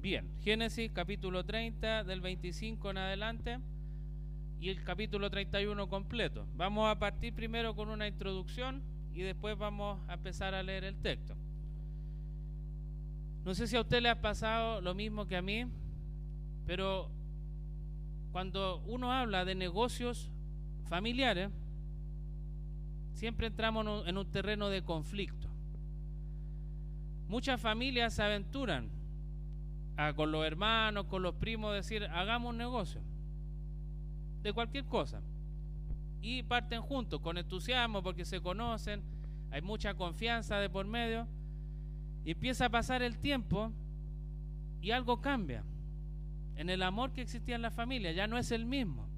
Bien, Génesis capítulo 30 del 25 en adelante y el capítulo 31 completo. Vamos a partir primero con una introducción y después vamos a empezar a leer el texto. No sé si a usted le ha pasado lo mismo que a mí, pero cuando uno habla de negocios familiares, siempre entramos en un terreno de conflicto. Muchas familias se aventuran con los hermanos, con los primos, decir, hagamos un negocio de cualquier cosa. Y parten juntos, con entusiasmo, porque se conocen, hay mucha confianza de por medio. Y empieza a pasar el tiempo y algo cambia. En el amor que existía en la familia, ya no es el mismo.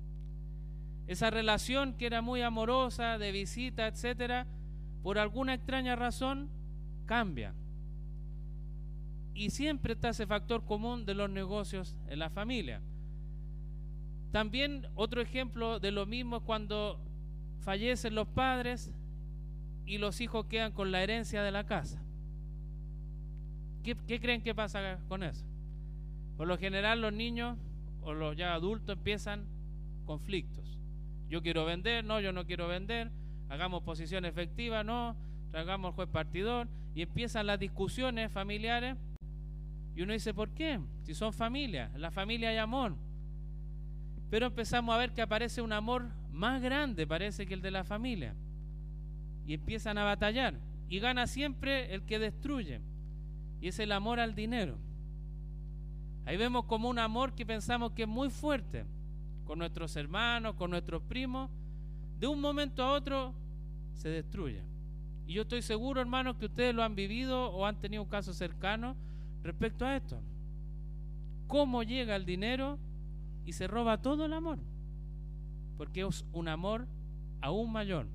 Esa relación que era muy amorosa, de visita, etcétera, por alguna extraña razón, cambia. Y siempre está ese factor común de los negocios en la familia. También otro ejemplo de lo mismo es cuando fallecen los padres y los hijos quedan con la herencia de la casa. ¿Qué, creen que pasa con eso? Por lo general los niños o los ya adultos empiezan conflictos. Yo quiero vender, no, yo no quiero vender, hagamos posición efectiva, no, traigamos al juez partidor y empiezan las discusiones familiares y uno dice, ¿por qué? Si son familia, la familia hay amor. Pero empezamos a ver que aparece un amor más grande, parece que el de la familia. Y empiezan a batallar. Y gana siempre el que destruye. Y es el amor al dinero. Ahí vemos como un amor que pensamos que es muy fuerte con nuestros hermanos, con nuestros primos. De un momento a otro se destruye. Y yo estoy seguro, hermanos, que ustedes lo han vivido o han tenido un caso cercano respecto a esto. ¿Cómo llega el dinero y se roba todo el amor? Porque es un amor aún mayor.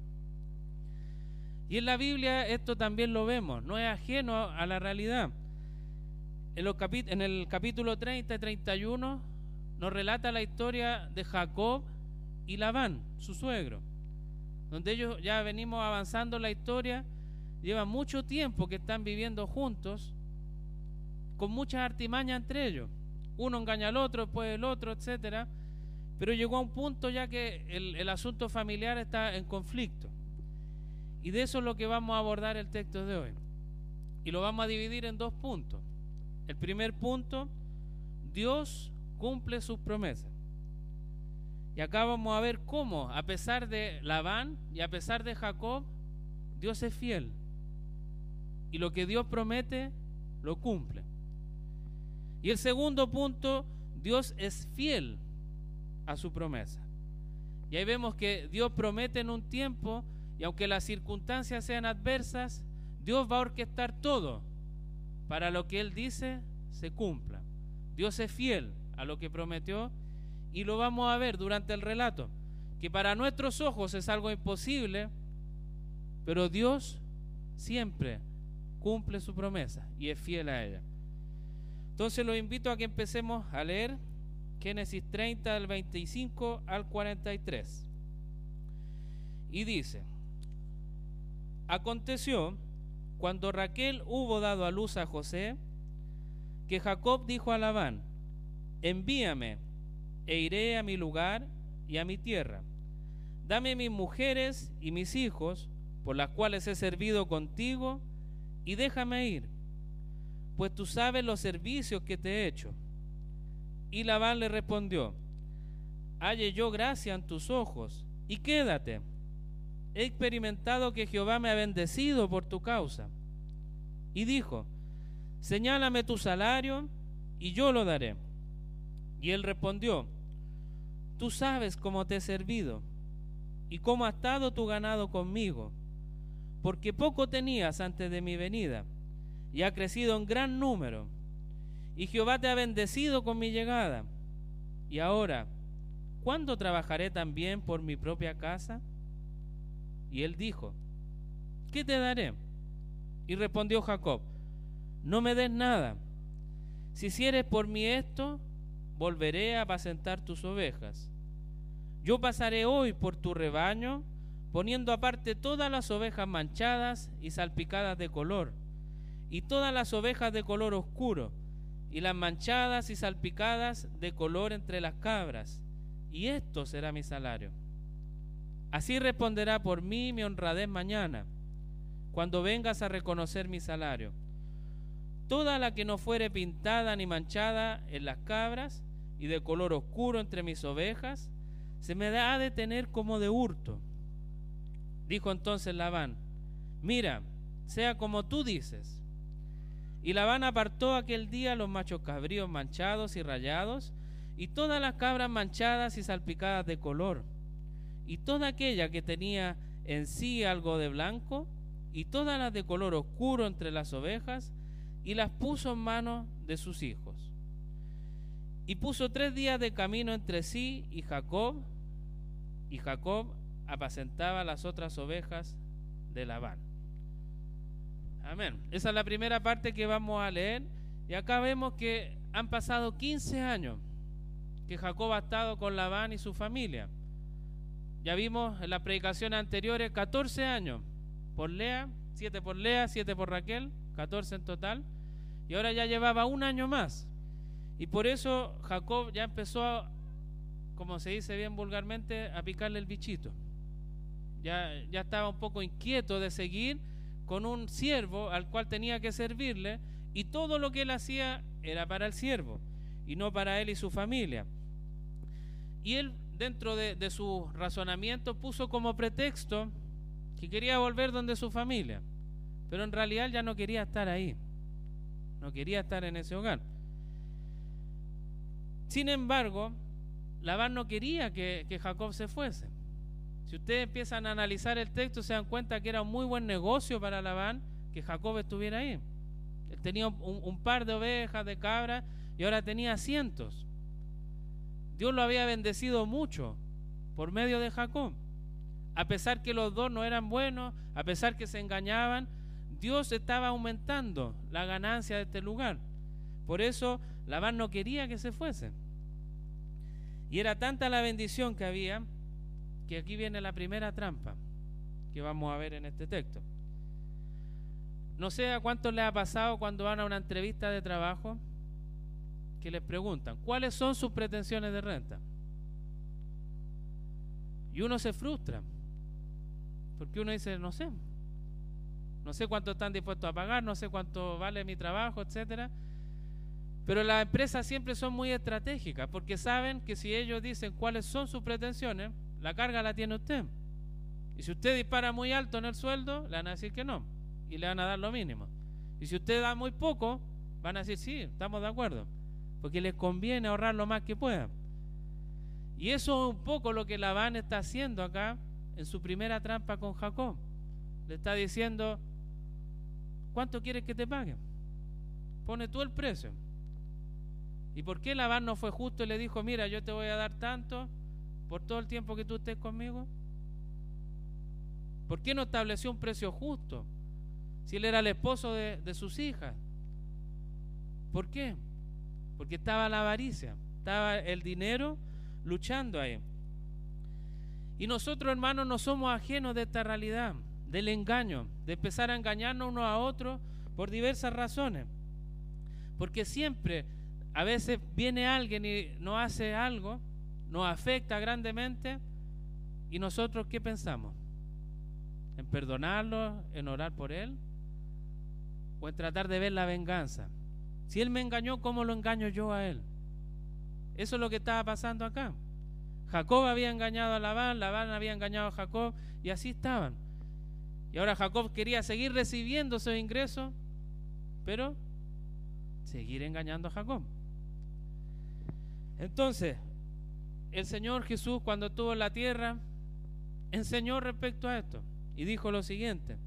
Y en la Biblia esto también lo vemos, no es ajeno a la realidad. En, en el capítulo 30 y 31 nos relata la historia de Jacob y Labán, su suegro, donde ellos ya venimos avanzando la historia, llevan mucho tiempo que están viviendo juntos con muchas artimañas entre ellos. Uno engaña al otro, después el otro, etcétera. Pero llegó a un punto ya que el, el asunto familiar está en conflicto. Y de eso es lo que vamos a abordar el texto de hoy. Y lo vamos a dividir en dos puntos. El primer punto, Dios cumple sus promesas. Y acá vamos a ver cómo, a pesar de Labán y a pesar de Jacob, Dios es fiel. Y lo que Dios promete, lo cumple. Y el segundo punto, Dios es fiel a su promesa. Y ahí vemos que Dios promete en un tiempo y aunque las circunstancias sean adversas, Dios va a orquestar todo para lo que Él dice se cumpla. Dios es fiel a lo que prometió y lo vamos a ver durante el relato, que para nuestros ojos es algo imposible, pero Dios siempre cumple su promesa y es fiel a ella. Entonces los invito a que empecemos a leer Génesis 30 del 25 al 43. Y dice, aconteció cuando Raquel hubo dado a luz a José, que Jacob dijo a Labán, envíame e iré a mi lugar y a mi tierra. Dame mis mujeres y mis hijos, por las cuales he servido contigo, y déjame ir pues tú sabes los servicios que te he hecho. Y Labán le respondió, halle yo gracia en tus ojos, y quédate. He experimentado que Jehová me ha bendecido por tu causa. Y dijo, señálame tu salario, y yo lo daré. Y él respondió, tú sabes cómo te he servido, y cómo ha estado tu ganado conmigo, porque poco tenías antes de mi venida y ha crecido en gran número. Y Jehová te ha bendecido con mi llegada. Y ahora, ¿cuándo trabajaré también por mi propia casa? Y él dijo, ¿qué te daré? Y respondió Jacob, no me des nada. Si hicieres por mí esto, volveré a apacentar tus ovejas. Yo pasaré hoy por tu rebaño, poniendo aparte todas las ovejas manchadas y salpicadas de color y todas las ovejas de color oscuro, y las manchadas y salpicadas de color entre las cabras, y esto será mi salario. Así responderá por mí mi honradez mañana, cuando vengas a reconocer mi salario. Toda la que no fuere pintada ni manchada en las cabras y de color oscuro entre mis ovejas, se me da de tener como de hurto. Dijo entonces Labán, mira, sea como tú dices. Y Labán apartó aquel día los machos cabríos manchados y rayados, y todas las cabras manchadas y salpicadas de color, y toda aquella que tenía en sí algo de blanco, y todas las de color oscuro entre las ovejas, y las puso en manos de sus hijos. Y puso tres días de camino entre sí y Jacob, y Jacob apacentaba las otras ovejas de Labán. Amén. Esa es la primera parte que vamos a leer. Y acá vemos que han pasado 15 años que Jacob ha estado con Labán y su familia. Ya vimos en las predicaciones anteriores 14 años por Lea, 7 por Lea, 7 por Raquel, 14 en total. Y ahora ya llevaba un año más. Y por eso Jacob ya empezó, como se dice bien vulgarmente, a picarle el bichito. Ya, ya estaba un poco inquieto de seguir con un siervo al cual tenía que servirle y todo lo que él hacía era para el siervo y no para él y su familia. Y él dentro de, su razonamiento puso como pretexto que quería volver donde su familia, pero en realidad ya no quería estar ahí, no quería estar en ese hogar. Sin embargo, Labán no quería que, que Jacob se fuese. Si ustedes empiezan a analizar el texto, se dan cuenta que era un muy buen negocio para Labán que Jacob estuviera ahí. Él tenía un, par de ovejas, de cabras, y ahora tenía cientos. Dios lo había bendecido mucho por medio de Jacob. A pesar que los dos no eran buenos, a pesar que se engañaban, Dios estaba aumentando la ganancia de este lugar. Por eso Labán no quería que se fuese. Y era tanta la bendición que había que aquí viene la primera trampa que vamos a ver en este texto. No sé a cuántos les ha pasado cuando van a una entrevista de trabajo que les preguntan, ¿cuáles son sus pretensiones de renta? Y uno se frustra, porque uno dice, no sé, no sé cuánto están dispuestos a pagar, no sé cuánto vale mi trabajo, etcétera. Pero las empresas siempre son muy estratégicas, porque saben que si ellos dicen cuáles son sus pretensiones, la carga la tiene usted. Y si usted dispara muy alto en el sueldo, le van a decir que no, y le van a dar lo mínimo. Y si usted da muy poco, van a decir, sí, estamos de acuerdo porque les conviene ahorrar lo más que puedan. Y eso es un poco lo que Labán está haciendo acá en su primera trampa con Jacob. Le está diciendo, ¿cuánto quieres que te paguen? Pone tú el precio. ¿Y por qué Labán no fue justo y le dijo, mira, yo te voy a dar tanto por todo el tiempo que tú estés conmigo? ¿Por qué no estableció un precio justo? Si él era el esposo de, sus hijas. ¿Por qué? porque estaba la avaricia, estaba el dinero luchando ahí. Y nosotros, hermanos, no somos ajenos de esta realidad, del engaño, de empezar a engañarnos unos a otros por diversas razones. Porque siempre, a veces viene alguien y nos hace algo, nos afecta grandemente, y nosotros, ¿qué pensamos? ¿En perdonarlo, en orar por él? ¿O en tratar de ver la venganza? Si él me engañó, ¿cómo lo engaño yo a él? Eso es lo que estaba pasando acá. Jacob había engañado a Labán, Labán había engañado a Jacob y así estaban. Y ahora Jacob quería seguir recibiendo esos ingresos, pero seguir engañando a Jacob. Entonces, el Señor Jesús cuando estuvo en la tierra enseñó respecto a esto y dijo lo siguiente.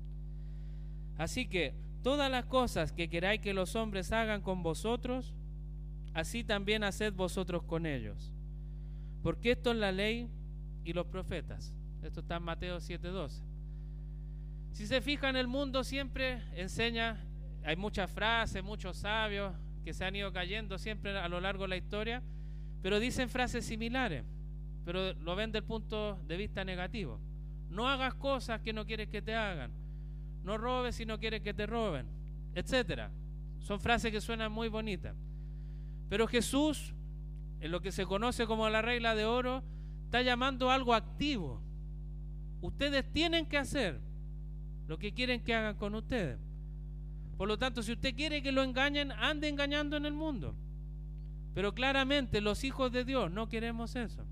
Así que Todas las cosas que queráis que los hombres hagan con vosotros, así también haced vosotros con ellos. Porque esto es la ley y los profetas. Esto está en Mateo 7:12. Si se fijan, el mundo siempre enseña, hay muchas frases, muchos sabios que se han ido cayendo siempre a lo largo de la historia, pero dicen frases similares, pero lo ven del punto de vista negativo. No hagas cosas que no quieres que te hagan no robes si no quieres que te roben, etcétera. Son frases que suenan muy bonitas. Pero Jesús, en lo que se conoce como la regla de oro, está llamando algo activo. Ustedes tienen que hacer lo que quieren que hagan con ustedes. Por lo tanto, si usted quiere que lo engañen, ande engañando en el mundo. Pero claramente los hijos de Dios no queremos eso.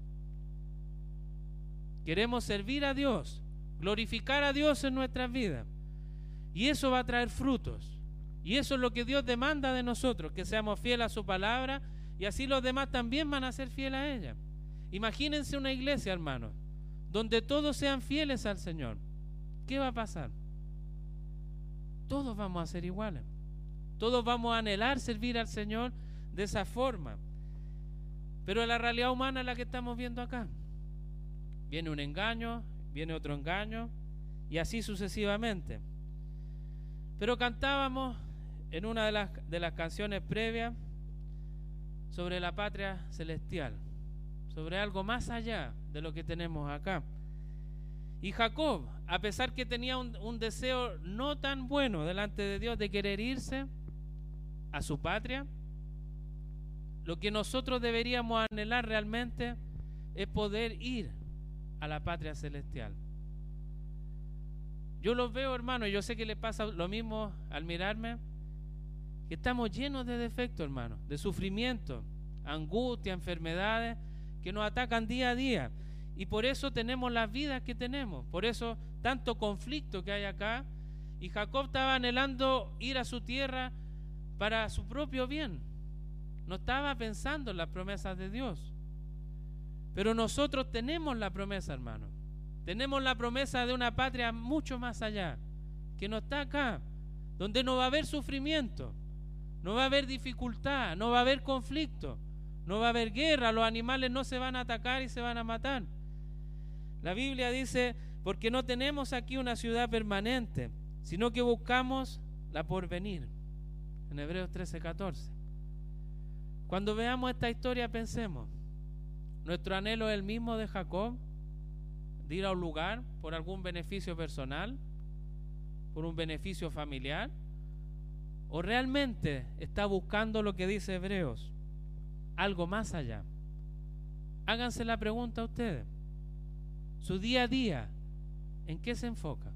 Queremos servir a Dios, glorificar a Dios en nuestras vidas. Y eso va a traer frutos. Y eso es lo que Dios demanda de nosotros, que seamos fieles a su palabra y así los demás también van a ser fieles a ella. Imagínense una iglesia, hermanos, donde todos sean fieles al Señor. ¿Qué va a pasar? Todos vamos a ser iguales. Todos vamos a anhelar servir al Señor de esa forma. Pero la realidad humana es la que estamos viendo acá. Viene un engaño, viene otro engaño y así sucesivamente. Pero cantábamos en una de las, de las canciones previas sobre la patria celestial, sobre algo más allá de lo que tenemos acá. Y Jacob, a pesar que tenía un, un, deseo no tan bueno delante de Dios de querer irse a su patria, lo que nosotros deberíamos anhelar realmente es poder ir a la patria celestial. Yo los veo, hermano, y yo sé que le pasa lo mismo al mirarme, que estamos llenos de defectos, hermano, de sufrimiento, angustia, enfermedades que nos atacan día a día. Y por eso tenemos las vidas que tenemos, por eso tanto conflicto que hay acá. Y Jacob estaba anhelando ir a su tierra para su propio bien. No estaba pensando en las promesas de Dios. Pero nosotros tenemos la promesa, hermano. Tenemos la promesa de una patria mucho más allá, que no está acá, donde no va a haber sufrimiento, no va a haber dificultad, no va a haber conflicto, no va a haber guerra, los animales no se van a atacar y se van a matar. La Biblia dice, porque no tenemos aquí una ciudad permanente, sino que buscamos la porvenir. En Hebreos 13, 14. Cuando veamos esta historia pensemos, nuestro anhelo es el mismo de Jacob, de ir a un lugar por algún beneficio personal, por un beneficio familiar, ¿O realmente está buscando lo que dice Hebreos? Algo más allá. Háganse la pregunta a ustedes. Su día a día, ¿en qué se enfoca?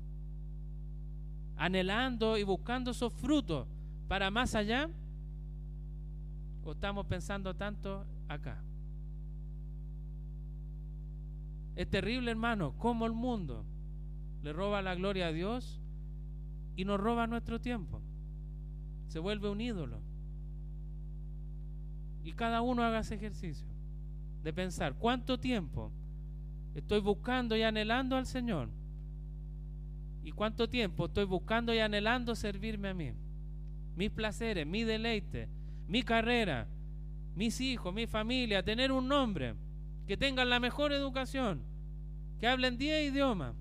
¿Anhelando y buscando esos frutos para más allá? ¿O estamos pensando tanto acá? Es terrible, hermano, cómo el mundo le roba la gloria a Dios y nos roba nuestro tiempo se vuelve un ídolo. Y cada uno haga ese ejercicio de pensar cuánto tiempo estoy buscando y anhelando al Señor. Y cuánto tiempo estoy buscando y anhelando servirme a mí. Mis placeres, mi deleite, mi carrera, mis hijos, mi familia, tener un nombre, que tengan la mejor educación, que hablen 10 idiomas.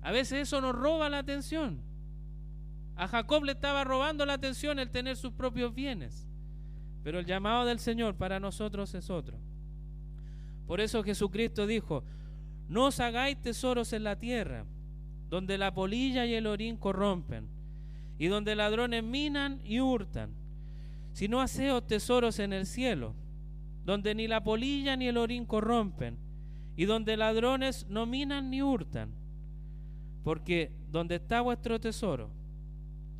A veces eso nos roba la atención. A Jacob le estaba robando la atención el tener sus propios bienes. Pero el llamado del Señor para nosotros es otro. Por eso Jesucristo dijo, no os hagáis tesoros en la tierra, donde la polilla y el orín corrompen, y donde ladrones minan y hurtan, sino haceos tesoros en el cielo, donde ni la polilla ni el orín corrompen, y donde ladrones no minan ni hurtan, porque donde está vuestro tesoro,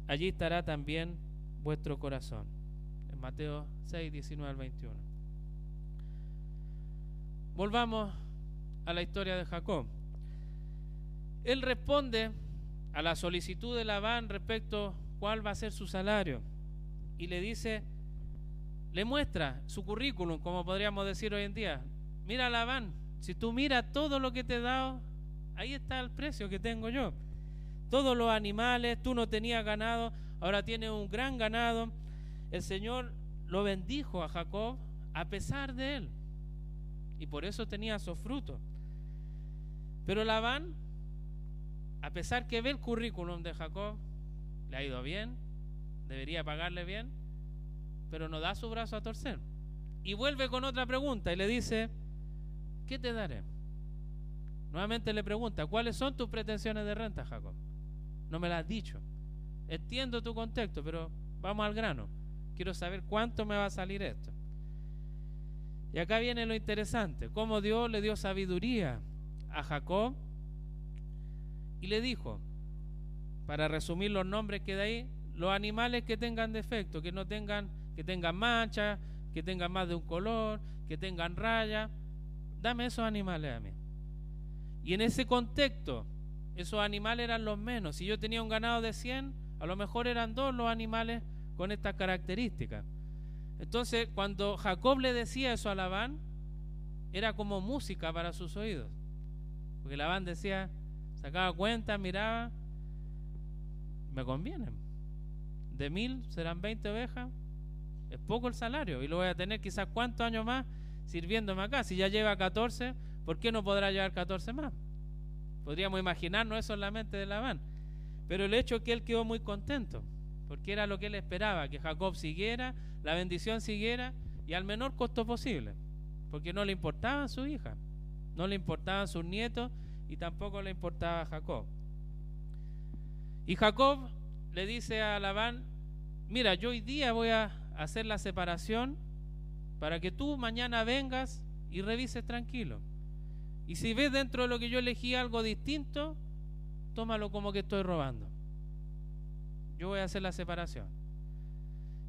allí estará también vuestro corazón. En Mateo 6, 19 al 21. Volvamos a la historia de Jacob. Él responde a la solicitud de Labán respecto cuál va a ser su salario y le dice, le muestra su currículum, como podríamos decir hoy en día. Mira Labán, si tú miras todo lo que te he dado, ahí está el precio que tengo yo todos los animales, tú no tenías ganado, ahora tienes un gran ganado. El Señor lo bendijo a Jacob a pesar de él. Y por eso tenía esos frutos. Pero Labán, a pesar que ve el currículum de Jacob, le ha ido bien, debería pagarle bien, pero no da su brazo a torcer. Y vuelve con otra pregunta y le dice, ¿qué te daré? Nuevamente le pregunta, ¿cuáles son tus pretensiones de renta, Jacob? No me lo has dicho. Entiendo tu contexto, pero vamos al grano. Quiero saber cuánto me va a salir esto. Y acá viene lo interesante, cómo Dios le dio sabiduría a Jacob y le dijo, para resumir los nombres que de ahí, los animales que tengan defecto, que no tengan, que tengan mancha, que tengan más de un color, que tengan raya, dame esos animales a mí. Y en ese contexto, esos animales eran los menos. Si yo tenía un ganado de 100, a lo mejor eran dos los animales con estas características. Entonces, cuando Jacob le decía eso a Labán, era como música para sus oídos. Porque Labán decía, sacaba cuenta, miraba, me conviene. De mil serán 20 ovejas, es poco el salario y lo voy a tener quizás cuántos años más sirviéndome acá. Si ya lleva 14, ¿por qué no podrá llevar 14 más? Podríamos imaginarnos eso en la mente de Labán. Pero el hecho es que él quedó muy contento, porque era lo que él esperaba, que Jacob siguiera, la bendición siguiera y al menor costo posible, porque no le importaba su hija, no le importaban sus nietos y tampoco le importaba a Jacob. Y Jacob le dice a Labán, mira, yo hoy día voy a hacer la separación para que tú mañana vengas y revises tranquilo. Y si ves dentro de lo que yo elegí algo distinto, tómalo como que estoy robando. Yo voy a hacer la separación.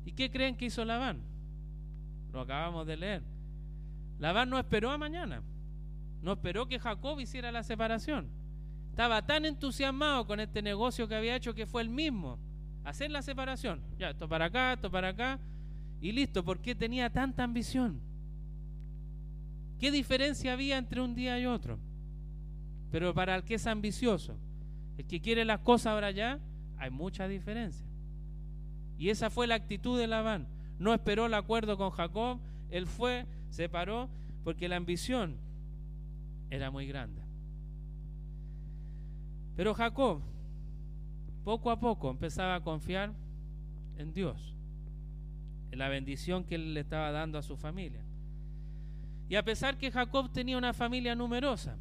¿Y qué creen que hizo Labán? Lo acabamos de leer. Labán no esperó a mañana. No esperó que Jacob hiciera la separación. Estaba tan entusiasmado con este negocio que había hecho que fue el mismo. Hacer la separación. Ya, esto para acá, esto para acá. Y listo, ¿por qué tenía tanta ambición? ¿Qué diferencia había entre un día y otro? Pero para el que es ambicioso, el que quiere las cosas ahora ya, hay mucha diferencia. Y esa fue la actitud de Labán. No esperó el acuerdo con Jacob, él fue, se paró, porque la ambición era muy grande. Pero Jacob, poco a poco, empezaba a confiar en Dios, en la bendición que él le estaba dando a su familia. Y a pesar que Jacob tenía una familia numerosa,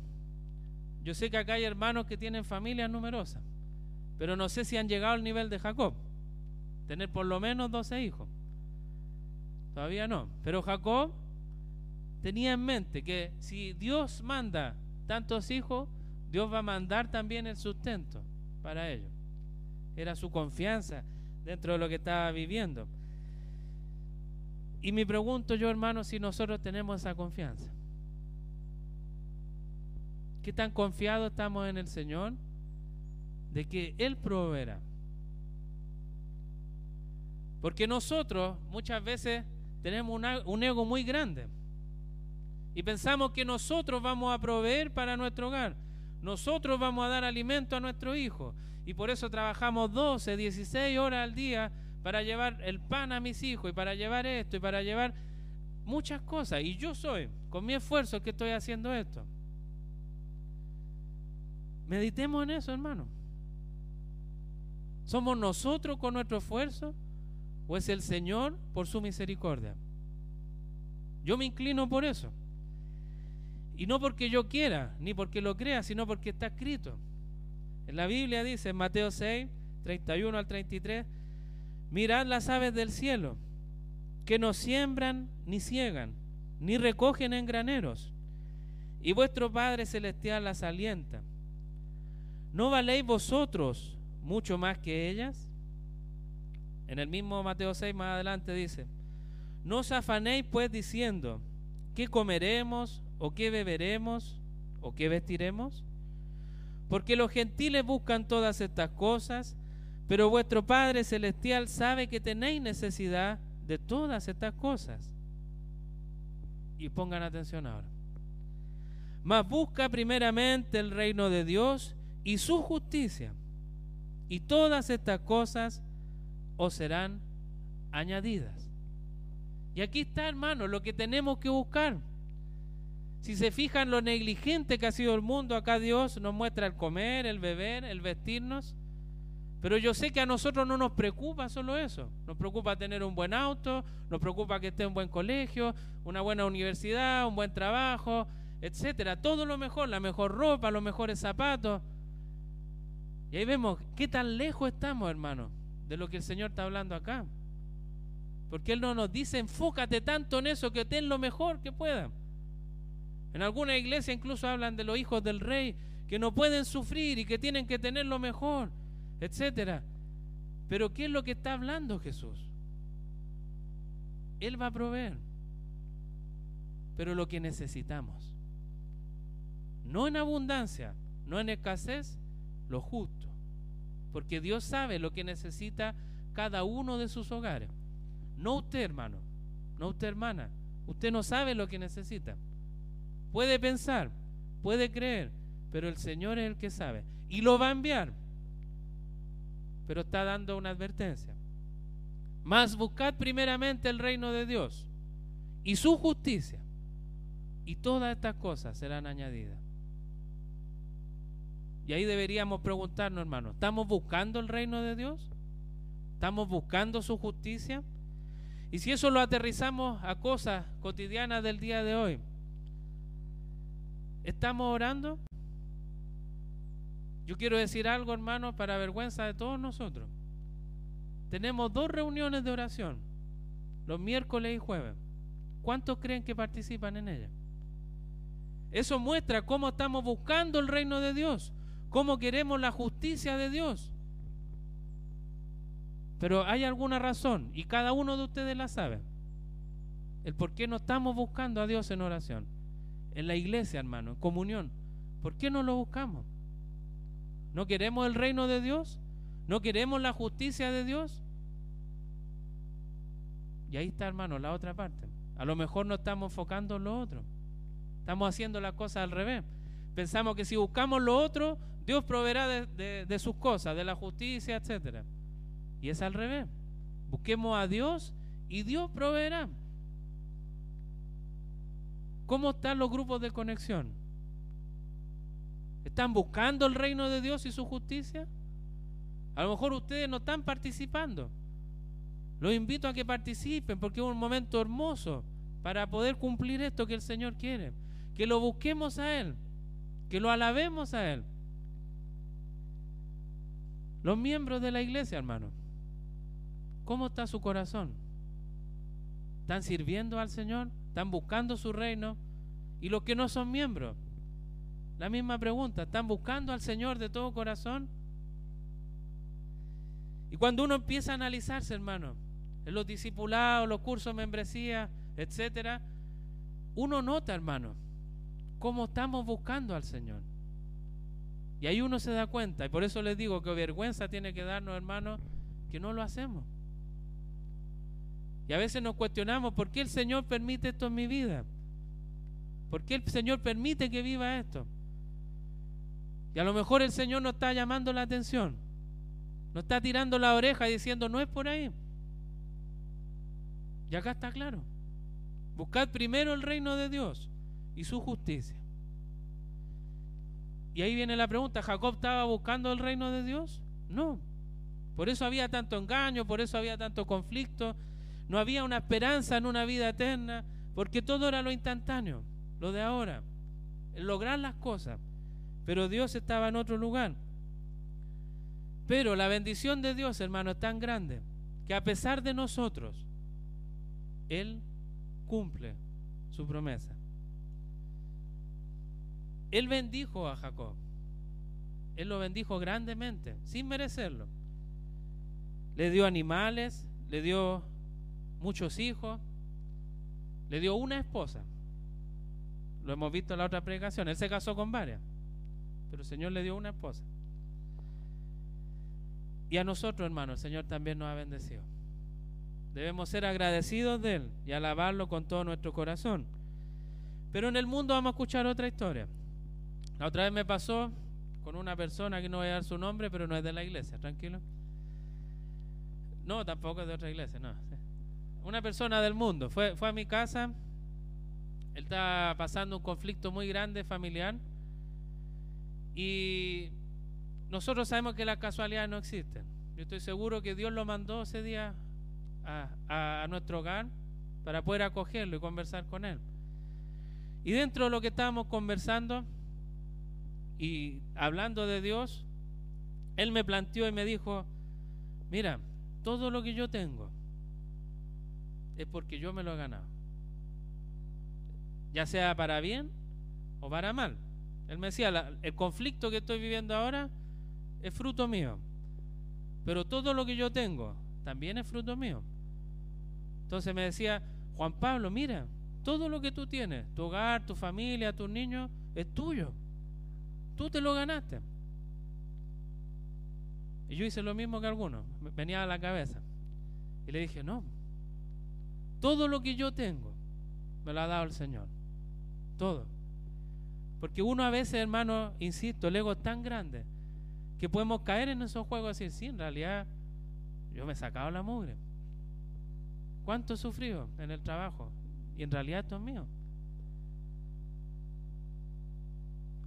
yo sé que acá hay hermanos que tienen familias numerosas, pero no sé si han llegado al nivel de Jacob, tener por lo menos 12 hijos. Todavía no. Pero Jacob tenía en mente que si Dios manda tantos hijos, Dios va a mandar también el sustento para ellos. Era su confianza dentro de lo que estaba viviendo. Y me pregunto yo, hermano, si nosotros tenemos esa confianza. ¿Qué tan confiados estamos en el Señor? De que Él proveerá. Porque nosotros muchas veces tenemos un ego muy grande. Y pensamos que nosotros vamos a proveer para nuestro hogar. Nosotros vamos a dar alimento a nuestro hijo. Y por eso trabajamos 12, 16 horas al día para llevar el pan a mis hijos y para llevar esto y para llevar muchas cosas. Y yo soy, con mi esfuerzo, que estoy haciendo esto. Meditemos en eso, hermano. ¿Somos nosotros con nuestro esfuerzo o es el Señor por su misericordia? Yo me inclino por eso. Y no porque yo quiera, ni porque lo crea, sino porque está escrito. En la Biblia dice, en Mateo 6, 31 al 33, mirad las aves del cielo, que no siembran ni ciegan, ni recogen en graneros, y vuestro Padre Celestial las alienta. ¿No valéis vosotros mucho más que ellas? En el mismo Mateo 6 más adelante dice, no os afanéis pues diciendo, ¿qué comeremos o qué beberemos o qué vestiremos? Porque los gentiles buscan todas estas cosas, pero vuestro Padre Celestial sabe que tenéis necesidad de todas estas cosas. Y pongan atención ahora. Mas busca primeramente el reino de Dios y su justicia. Y todas estas cosas os serán añadidas. Y aquí está, hermano, lo que tenemos que buscar. Si se fijan lo negligente que ha sido el mundo, acá Dios nos muestra el comer, el beber, el vestirnos. Pero yo sé que a nosotros no nos preocupa solo eso. Nos preocupa tener un buen auto, nos preocupa que esté un buen colegio, una buena universidad, un buen trabajo, etcétera. Todo lo mejor, la mejor ropa, los mejores zapatos. Y ahí vemos qué tan lejos estamos, hermano, de lo que el Señor está hablando acá. Porque Él no nos dice, enfócate tanto en eso que ten lo mejor que pueda. En alguna iglesia incluso hablan de los hijos del rey que no pueden sufrir y que tienen que tener lo mejor, etcétera. Pero ¿qué es lo que está hablando Jesús? Él va a proveer. Pero lo que necesitamos. No en abundancia, no en escasez, lo justo. Porque Dios sabe lo que necesita cada uno de sus hogares. No usted, hermano. No usted, hermana. Usted no sabe lo que necesita. Puede pensar, puede creer, pero el Señor es el que sabe. Y lo va a enviar. Pero está dando una advertencia. Más buscad primeramente el reino de Dios y su justicia. Y todas estas cosas serán añadidas. Y ahí deberíamos preguntarnos, hermano, ¿estamos buscando el reino de Dios? ¿Estamos buscando su justicia? Y si eso lo aterrizamos a cosas cotidianas del día de hoy, ¿estamos orando? Yo quiero decir algo, hermano, para vergüenza de todos nosotros. Tenemos dos reuniones de oración, los miércoles y jueves. ¿Cuántos creen que participan en ellas? Eso muestra cómo estamos buscando el reino de Dios, cómo queremos la justicia de Dios. Pero hay alguna razón, y cada uno de ustedes la sabe, el por qué no estamos buscando a Dios en oración. En la iglesia, hermano, en comunión. ¿Por qué no lo buscamos? ¿No queremos el reino de Dios? ¿No queremos la justicia de Dios? Y ahí está, hermano, la otra parte. A lo mejor no estamos enfocando en lo otro. Estamos haciendo la cosa al revés. Pensamos que si buscamos lo otro, Dios proveerá de, sus cosas, de la justicia, etc. Y es al revés. Busquemos a Dios y Dios proveerá. ¿Cómo están los grupos de conexión? ¿Están buscando el reino de Dios y su justicia? A lo mejor ustedes no están participando. Los invito a que participen porque es un momento hermoso para poder cumplir esto que el Señor quiere. Que lo busquemos a Él, que lo alabemos a Él. Los miembros de la iglesia, hermano, ¿cómo está su corazón? ¿Están sirviendo al Señor? ¿Están buscando su reino? ¿Y los que no son miembros? La misma pregunta, ¿están buscando al Señor de todo corazón? Y cuando uno empieza a analizarse, hermano, en los discipulados, los cursos de membresía, etcétera, uno nota, hermano, cómo estamos buscando al Señor. Y ahí uno se da cuenta, y por eso les digo que vergüenza tiene que darnos, hermano, que no lo hacemos. Y a veces nos cuestionamos, ¿por qué el Señor permite esto en mi vida? ¿Por qué el Señor permite que viva esto? Y a lo mejor el Señor no está llamando la atención. No está tirando la oreja diciendo, no es por ahí. Y acá está claro. Buscad primero el reino de Dios y su justicia. Y ahí viene la pregunta, ¿Jacob estaba buscando el reino de Dios? No. Por eso había tanto engaño, por eso había tanto conflicto. No había una esperanza en una vida eterna, porque todo era lo instantáneo, lo de ahora, lograr las cosas pero Dios estaba en otro lugar. Pero la bendición de Dios, hermano, es tan grande que a pesar de nosotros, Él cumple su promesa. Él bendijo a Jacob. Él lo bendijo grandemente, sin merecerlo. Le dio animales, le dio muchos hijos, le dio una esposa. Lo hemos visto en la otra predicación. Él se casó con varias pero el Señor le dio una esposa. Y a nosotros, hermano, el Señor también nos ha bendecido. Debemos ser agradecidos de Él y alabarlo con todo nuestro corazón. Pero en el mundo vamos a escuchar otra historia. La otra vez me pasó con una persona que no voy a dar su nombre, pero no es de la iglesia, tranquilo. No, tampoco es de otra iglesia, no. Una persona del mundo fue, fue a mi casa. Él está pasando un conflicto muy grande familiar y nosotros sabemos que las casualidades no existen. Yo estoy seguro que Dios lo mandó ese día a, nuestro hogar para poder acogerlo y conversar con él. Y dentro de lo que estábamos conversando y hablando de Dios, él me planteó y me dijo, mira, todo lo que yo tengo, es porque yo me lo he ganado. Ya sea para bien o para mal. Él me decía, el conflicto que estoy viviendo ahora es fruto mío. Pero todo lo que yo tengo también es fruto mío. Entonces me decía, Juan Pablo, mira, todo lo que tú tienes, tu hogar, tu familia, tus niños, es tuyo. Tú te lo ganaste. Y yo hice lo mismo que algunos, venía a la cabeza. Y le dije, no, todo lo que yo tengo me lo ha dado el Señor. Todo. Porque uno a veces, hermano, insisto, el ego es tan grande que podemos caer en esos juegos y decir, sí, en realidad yo me he sacado la mugre. ¿Cuánto he sufrido en el trabajo? Y en realidad esto es mío.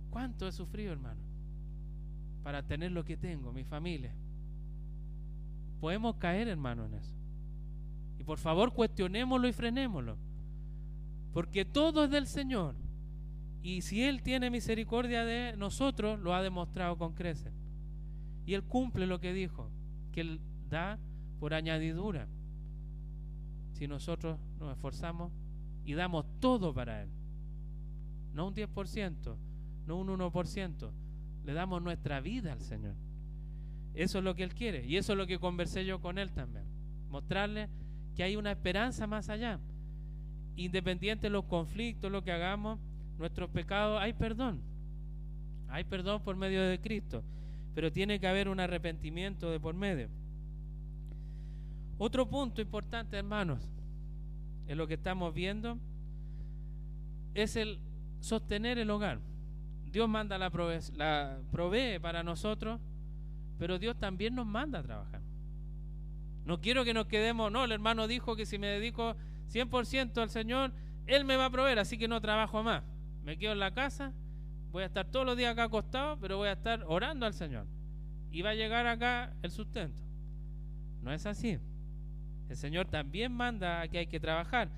¿Cuánto he sufrido, hermano? Para tener lo que tengo, mi familia. Podemos caer, hermano, en eso. Por favor, cuestionémoslo y frenémoslo. Porque todo es del Señor. Y si Él tiene misericordia de nosotros, lo ha demostrado con creces. Y Él cumple lo que dijo, que Él da por añadidura. Si nosotros nos esforzamos y damos todo para Él. No un 10%, no un 1%. Le damos nuestra vida al Señor. Eso es lo que Él quiere. Y eso es lo que conversé yo con Él también. Mostrarle que hay una esperanza más allá. Independiente de los conflictos, lo que hagamos, nuestros pecados, hay perdón. Hay perdón por medio de Cristo. Pero tiene que haber un arrepentimiento de por medio. Otro punto importante, hermanos, en lo que estamos viendo, es el sostener el hogar. Dios manda la, la provee para nosotros, pero Dios también nos manda a trabajar. No quiero que nos quedemos, no, el hermano dijo que si me dedico 100% al Señor, Él me va a proveer, así que no trabajo más. Me quedo en la casa, voy a estar todos los días acá acostado, pero voy a estar orando al Señor. Y va a llegar acá el sustento. No es así. El Señor también manda a que hay que trabajar.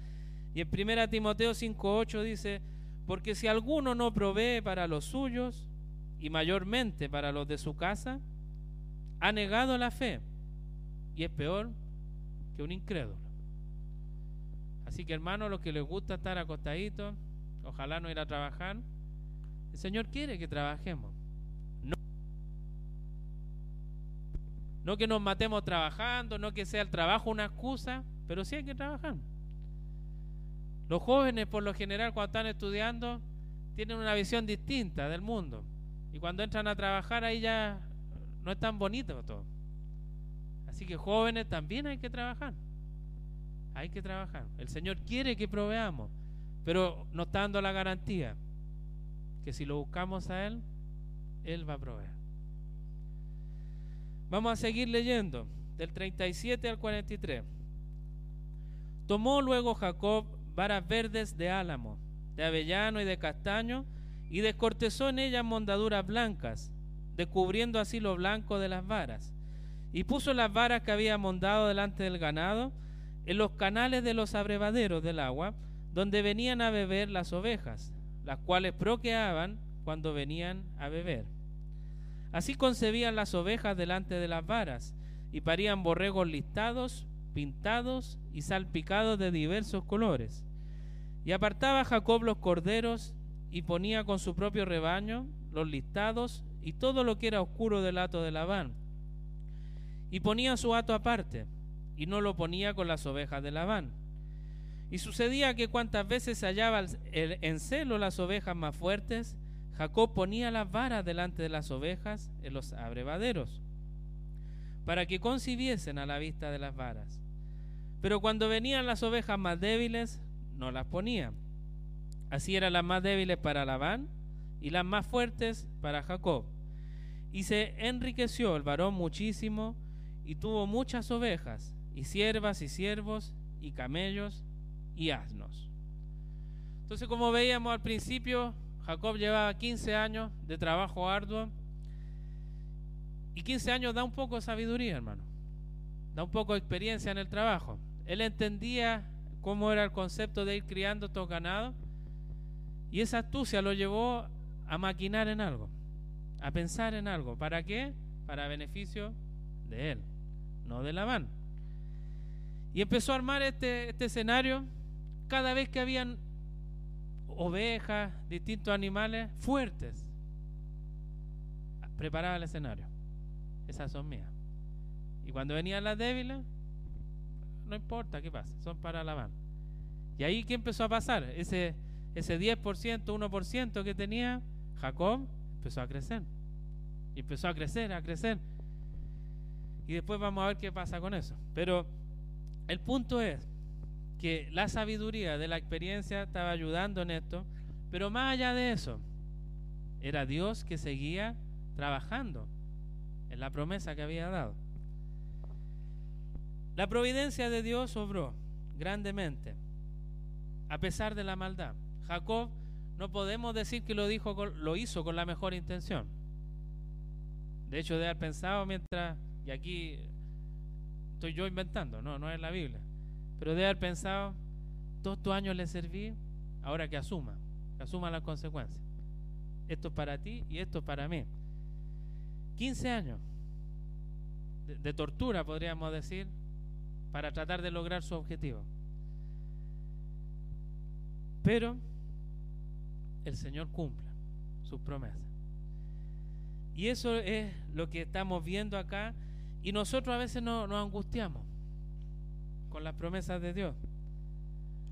Y en 1 Timoteo 5.8 dice, porque si alguno no provee para los suyos, y mayormente para los de su casa, ha negado la fe y es peor que un incrédulo. Así que hermanos, los que les gusta estar acostaditos, ojalá no ir a trabajar, el Señor quiere que trabajemos. No, no que nos matemos trabajando, no que sea el trabajo una excusa, pero sí hay que trabajar. Los jóvenes, por lo general, cuando están estudiando, tienen una visión distinta del mundo. Y cuando entran a trabajar, ahí ya no es tan bonito todo. Así que jóvenes también hay que trabajar. Hay que trabajar. El Señor quiere que proveamos, pero nos está dando la garantía que si lo buscamos a Él, Él va a proveer. Vamos a seguir leyendo del 37 al 43. Tomó luego Jacob varas verdes de álamo, de avellano y de castaño, y descortezó en ellas mondaduras blancas, descubriendo así lo blanco de las varas. Y puso las varas que había mondado delante del ganado en los canales de los abrevaderos del agua, donde venían a beber las ovejas, las cuales proqueaban cuando venían a beber. Así concebían las ovejas delante de las varas, y parían borregos listados, pintados y salpicados de diversos colores. Y apartaba Jacob los corderos y ponía con su propio rebaño los listados y todo lo que era oscuro del hato de Labán. Y ponía su hato aparte y no lo ponía con las ovejas de Labán. Y sucedía que cuantas veces se hallaba en celo las ovejas más fuertes, Jacob ponía las varas delante de las ovejas en los abrevaderos, para que concibiesen a la vista de las varas. Pero cuando venían las ovejas más débiles, no las ponía. Así eran las más débiles para Labán y las más fuertes para Jacob. Y se enriqueció el varón muchísimo y tuvo muchas ovejas y siervas y siervos y camellos y asnos. Entonces, como veíamos al principio, Jacob llevaba 15 años de trabajo arduo y 15 años da un poco de sabiduría, hermano. Da un poco de experiencia en el trabajo. Él entendía cómo era el concepto de ir criando estos ganados. Y esa astucia lo llevó a maquinar en algo, a pensar en algo. ¿Para qué? Para beneficio de él, no de Labán. Y empezó a armar este, este escenario cada vez que habían ovejas, distintos animales fuertes. Preparaba el escenario. Esas son mías. Y cuando venían las débiles, no importa qué pasa, son para alabar. Y ahí, ¿qué empezó a pasar? Ese, ese 10%, 1% que tenía Jacob empezó a crecer. Y empezó a crecer, a crecer. Y después vamos a ver qué pasa con eso. Pero el punto es que la sabiduría de la experiencia estaba ayudando en esto. Pero más allá de eso, era Dios que seguía trabajando en la promesa que había dado. La providencia de Dios obró grandemente, a pesar de la maldad. Jacob no podemos decir que lo, dijo, lo hizo con la mejor intención. De hecho, de haber pensado mientras, y aquí estoy yo inventando, no, no es la Biblia, pero de haber pensado, todos estos años le serví, ahora que asuma, que asuma las consecuencias. Esto es para ti y esto es para mí. 15 años de tortura, podríamos decir, para tratar de lograr su objetivo. Pero el Señor cumple sus promesas. Y eso es lo que estamos viendo acá. Y nosotros a veces no, nos angustiamos con las promesas de Dios.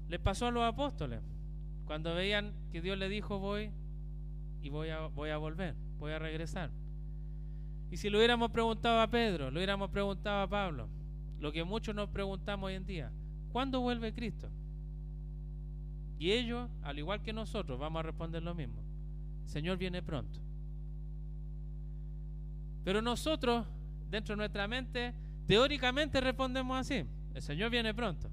Les pasó a los apóstoles. Cuando veían que Dios le dijo voy y voy a, voy a volver, voy a regresar. Y si lo hubiéramos preguntado a Pedro, lo hubiéramos preguntado a Pablo, lo que muchos nos preguntamos hoy en día, ¿cuándo vuelve Cristo? Y ellos, al igual que nosotros, vamos a responder lo mismo. Señor viene pronto. Pero nosotros, dentro de nuestra mente, teóricamente respondemos así. El Señor viene pronto.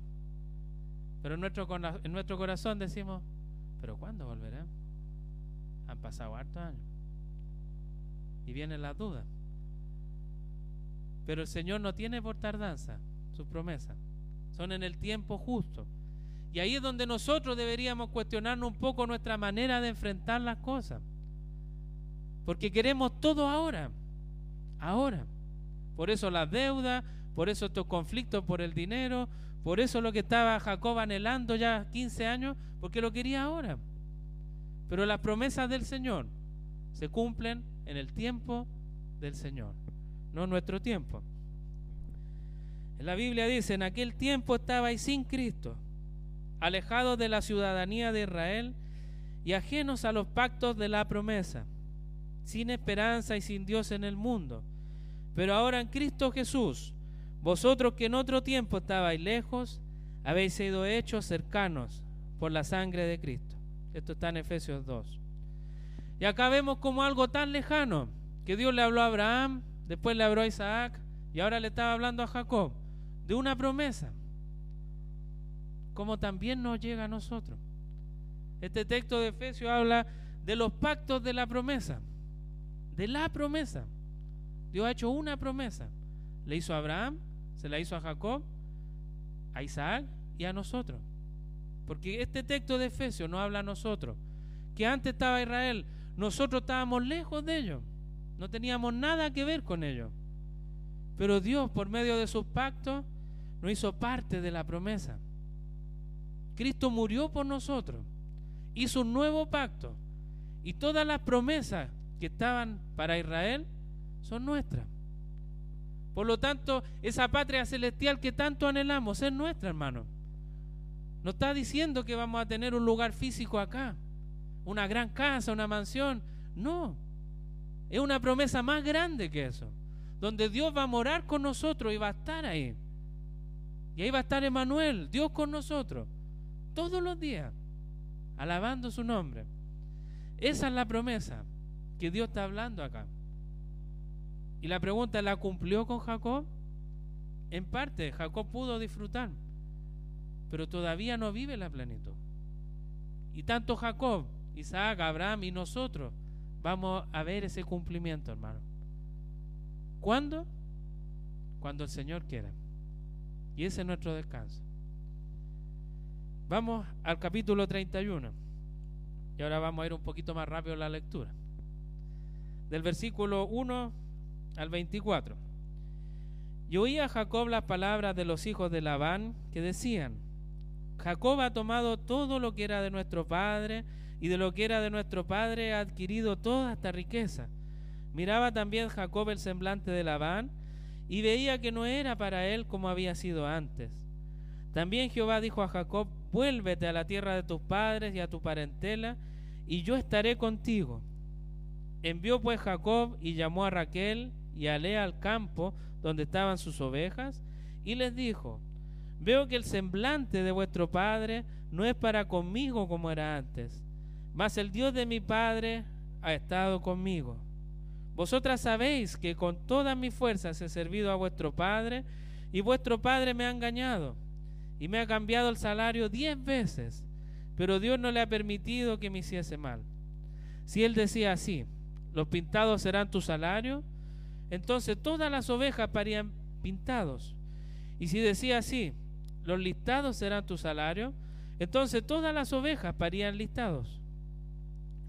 Pero en nuestro, en nuestro corazón decimos, ¿pero cuándo volverá? Han pasado hartos años. Y vienen las dudas. Pero el Señor no tiene por tardanza sus promesas. Son en el tiempo justo. Y ahí es donde nosotros deberíamos cuestionarnos un poco nuestra manera de enfrentar las cosas. Porque queremos todo ahora. Ahora. Por eso las deudas, por eso estos conflictos por el dinero, por eso lo que estaba Jacob anhelando ya 15 años, porque lo quería ahora. Pero las promesas del Señor se cumplen en el tiempo del Señor no nuestro tiempo. En la Biblia dice, en aquel tiempo estabais sin Cristo, alejados de la ciudadanía de Israel y ajenos a los pactos de la promesa, sin esperanza y sin Dios en el mundo. Pero ahora en Cristo Jesús, vosotros que en otro tiempo estabais lejos, habéis sido hechos cercanos por la sangre de Cristo. Esto está en Efesios 2. Y acá vemos como algo tan lejano que Dios le habló a Abraham, después le habló a Isaac y ahora le estaba hablando a Jacob de una promesa, como también nos llega a nosotros. Este texto de Efesios habla de los pactos de la promesa, de la promesa. Dios ha hecho una promesa. Le hizo a Abraham, se la hizo a Jacob, a Isaac y a nosotros. Porque este texto de Efesios no habla a nosotros. Que antes estaba Israel, nosotros estábamos lejos de ellos. No teníamos nada que ver con ello. Pero Dios, por medio de sus pactos, nos hizo parte de la promesa. Cristo murió por nosotros, hizo un nuevo pacto. Y todas las promesas que estaban para Israel son nuestras. Por lo tanto, esa patria celestial que tanto anhelamos es nuestra, hermano. No está diciendo que vamos a tener un lugar físico acá, una gran casa, una mansión. No, es una promesa más grande que eso, donde Dios va a morar con nosotros y va a estar ahí. Y ahí va a estar Emanuel, Dios con nosotros, todos los días, alabando su nombre. Esa es la promesa que Dios está hablando acá. Y la pregunta, ¿la cumplió con Jacob? En parte, Jacob pudo disfrutar, pero todavía no vive la plenitud. Y tanto Jacob, Isaac, Abraham y nosotros vamos a ver ese cumplimiento, hermano. ¿Cuándo? Cuando el Señor quiera. Y ese es nuestro descanso. Vamos al capítulo 31. Y ahora vamos a ir un poquito más rápido la lectura. Del versículo 1 al 24. Y oía Jacob las palabras de los hijos de Labán que decían, Jacob ha tomado todo lo que era de nuestro padre y de lo que era de nuestro padre ha adquirido toda esta riqueza. Miraba también Jacob el semblante de Labán y veía que no era para él como había sido antes. También Jehová dijo a Jacob, vuélvete a la tierra de tus padres y a tu parentela, y yo estaré contigo. Envió pues Jacob y llamó a Raquel y a Lea al campo donde estaban sus ovejas, y les dijo, veo que el semblante de vuestro padre no es para conmigo como era antes, mas el Dios de mi padre ha estado conmigo. Vosotras sabéis que con todas mis fuerzas he servido a vuestro padre, y vuestro padre me ha engañado, y me ha cambiado el salario diez veces, pero Dios no le ha permitido que me hiciese mal. Si él decía así, los pintados serán tu salario, entonces todas las ovejas parían pintados. Y si decía así, los listados serán tu salario, entonces todas las ovejas parían listados.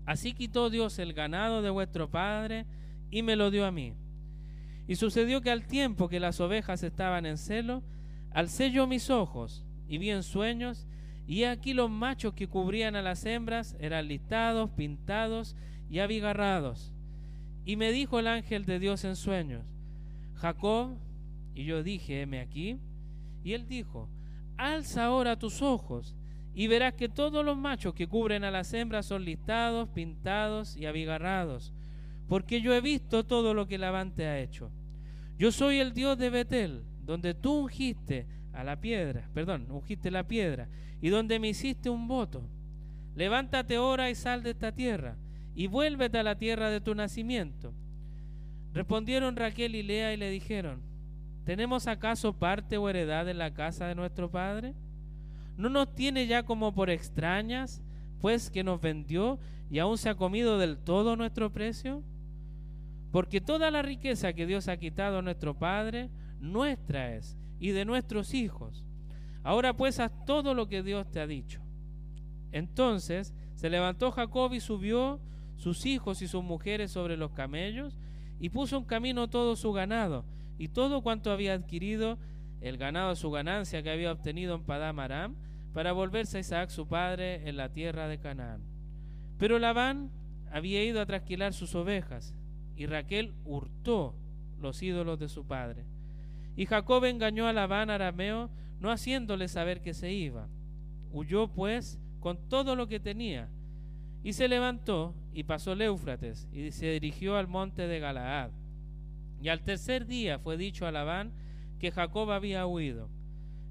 Así quitó Dios el ganado de vuestro padre y me lo dio a mí. Y sucedió que al tiempo que las ovejas estaban en celo, alcé yo mis ojos y vi en sueños, y aquí los machos que cubrían a las hembras eran listados, pintados y abigarrados. Y me dijo el ángel de Dios en sueños, Jacob, y yo dije, heme aquí. Y él dijo, alza ahora tus ojos y verás que todos los machos que cubren a las hembras son listados, pintados y abigarrados, porque yo he visto todo lo que Labán te ha hecho. Yo soy el Dios de Betel, donde tú ungiste a la piedra, perdón, ungiste la piedra, y donde me hiciste un voto. Levántate ahora y sal de esta tierra y vuélvete a la tierra de tu nacimiento. Respondieron Raquel y Lea y le dijeron, ¿tenemos acaso parte o heredad en la casa de nuestro padre? ¿No nos tiene ya como por extrañas, pues que nos vendió y aún se ha comido del todo nuestro precio? Porque toda la riqueza que Dios ha quitado a nuestro Padre, nuestra es, y de nuestros hijos. Ahora pues haz todo lo que Dios te ha dicho. Entonces se levantó Jacob y subió sus hijos y sus mujeres sobre los camellos, y puso en camino todo su ganado, y todo cuanto había adquirido, el ganado su ganancia que había obtenido en Padam Aram, para volverse a Isaac su padre en la tierra de Canaán. Pero Labán había ido a trasquilar sus ovejas, y Raquel hurtó los ídolos de su padre. Y Jacob engañó a Labán arameo, no haciéndole saber que se iba. Huyó pues con todo lo que tenía, y se levantó y pasó el Éufrates y se dirigió al monte de Galaad. Y al tercer día fue dicho a Labán que Jacob había huido.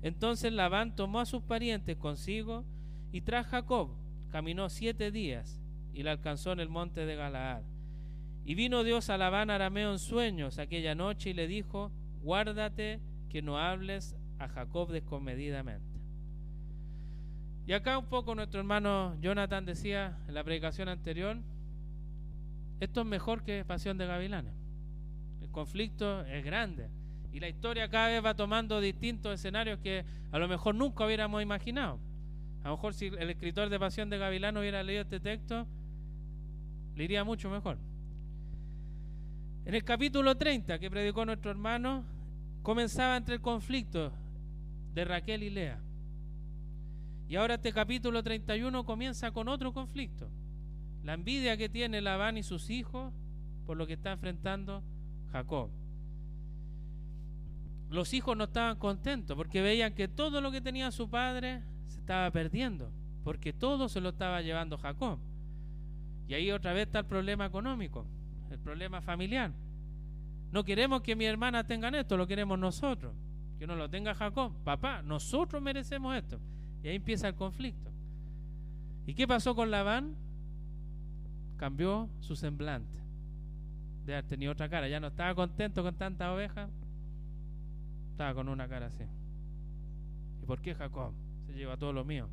Entonces Labán tomó a sus parientes consigo y tras Jacob caminó siete días y le alcanzó en el monte de Galaad. Y vino Dios a Labán arameo en sueños aquella noche y le dijo, guárdate que no hables a Jacob descomedidamente. Y acá un poco nuestro hermano Jonathan decía en la predicación anterior, esto es mejor que Pasión de Gavilanes. El conflicto es grande y la historia cada vez va tomando distintos escenarios que a lo mejor nunca hubiéramos imaginado. A lo mejor si el escritor de Pasión de Gavilanes hubiera leído este texto, le iría mucho mejor. En el capítulo 30 que predicó nuestro hermano, comenzaba entre el conflicto de Raquel y Lea. Y ahora este capítulo 31 comienza con otro conflicto. La envidia que tiene Labán y sus hijos por lo que está enfrentando Jacob. Los hijos no estaban contentos porque veían que todo lo que tenía su padre se estaba perdiendo, porque todo se lo estaba llevando Jacob. Y ahí otra vez está el problema económico, el problema familiar. No queremos que mi hermana tengan esto, lo queremos nosotros. Que no lo tenga Jacob. Papá, nosotros merecemos esto. Y ahí empieza el conflicto. ¿Y qué pasó con Labán? Cambió su semblante. De haber otra cara. Ya no estaba contento con tantas ovejas. Estaba con una cara así. ¿Y por qué Jacob se lleva todo lo mío?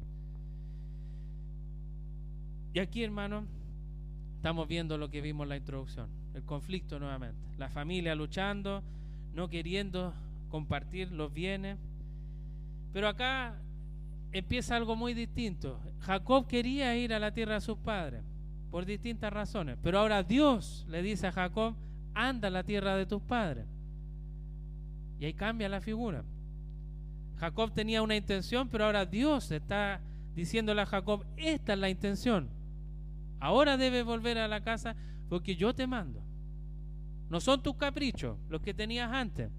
Y aquí, hermano, estamos viendo lo que vimos en la introducción. El conflicto nuevamente. La familia luchando, no queriendo compartir los bienes. Pero acá empieza algo muy distinto. Jacob quería ir a la tierra de sus padres por distintas razones, pero ahora Dios le dice a Jacob, anda a la tierra de tus padres. Y ahí cambia la figura. Jacob tenía una intención, pero ahora Dios está diciéndole a Jacob, esta es la intención. Ahora debes volver a la casa porque yo te mando. No son tus caprichos, los que tenías antes.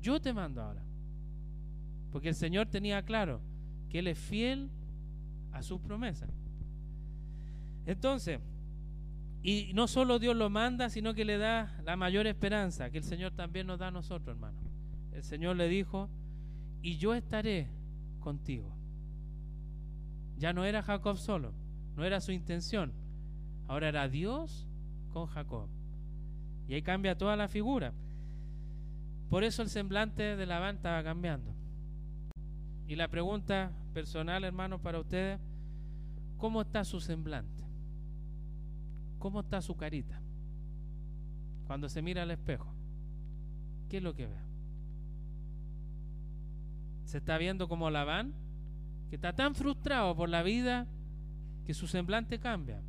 Yo te mando ahora. Porque el Señor tenía claro que Él es fiel a sus promesas. Entonces, y no solo Dios lo manda, sino que le da la mayor esperanza que el Señor también nos da a nosotros, hermano. El Señor le dijo, y yo estaré contigo. Ya no era Jacob solo, no era su intención. Ahora era Dios con Jacob. Y ahí cambia toda la figura. Por eso el semblante de Labán estaba cambiando. Y la pregunta personal, hermano, para ustedes, ¿cómo está su semblante? ¿Cómo está su carita? Cuando se mira al espejo, ¿qué es lo que ve? ¿Se está viendo como Labán? Que está tan frustrado por la vida que su semblante cambia.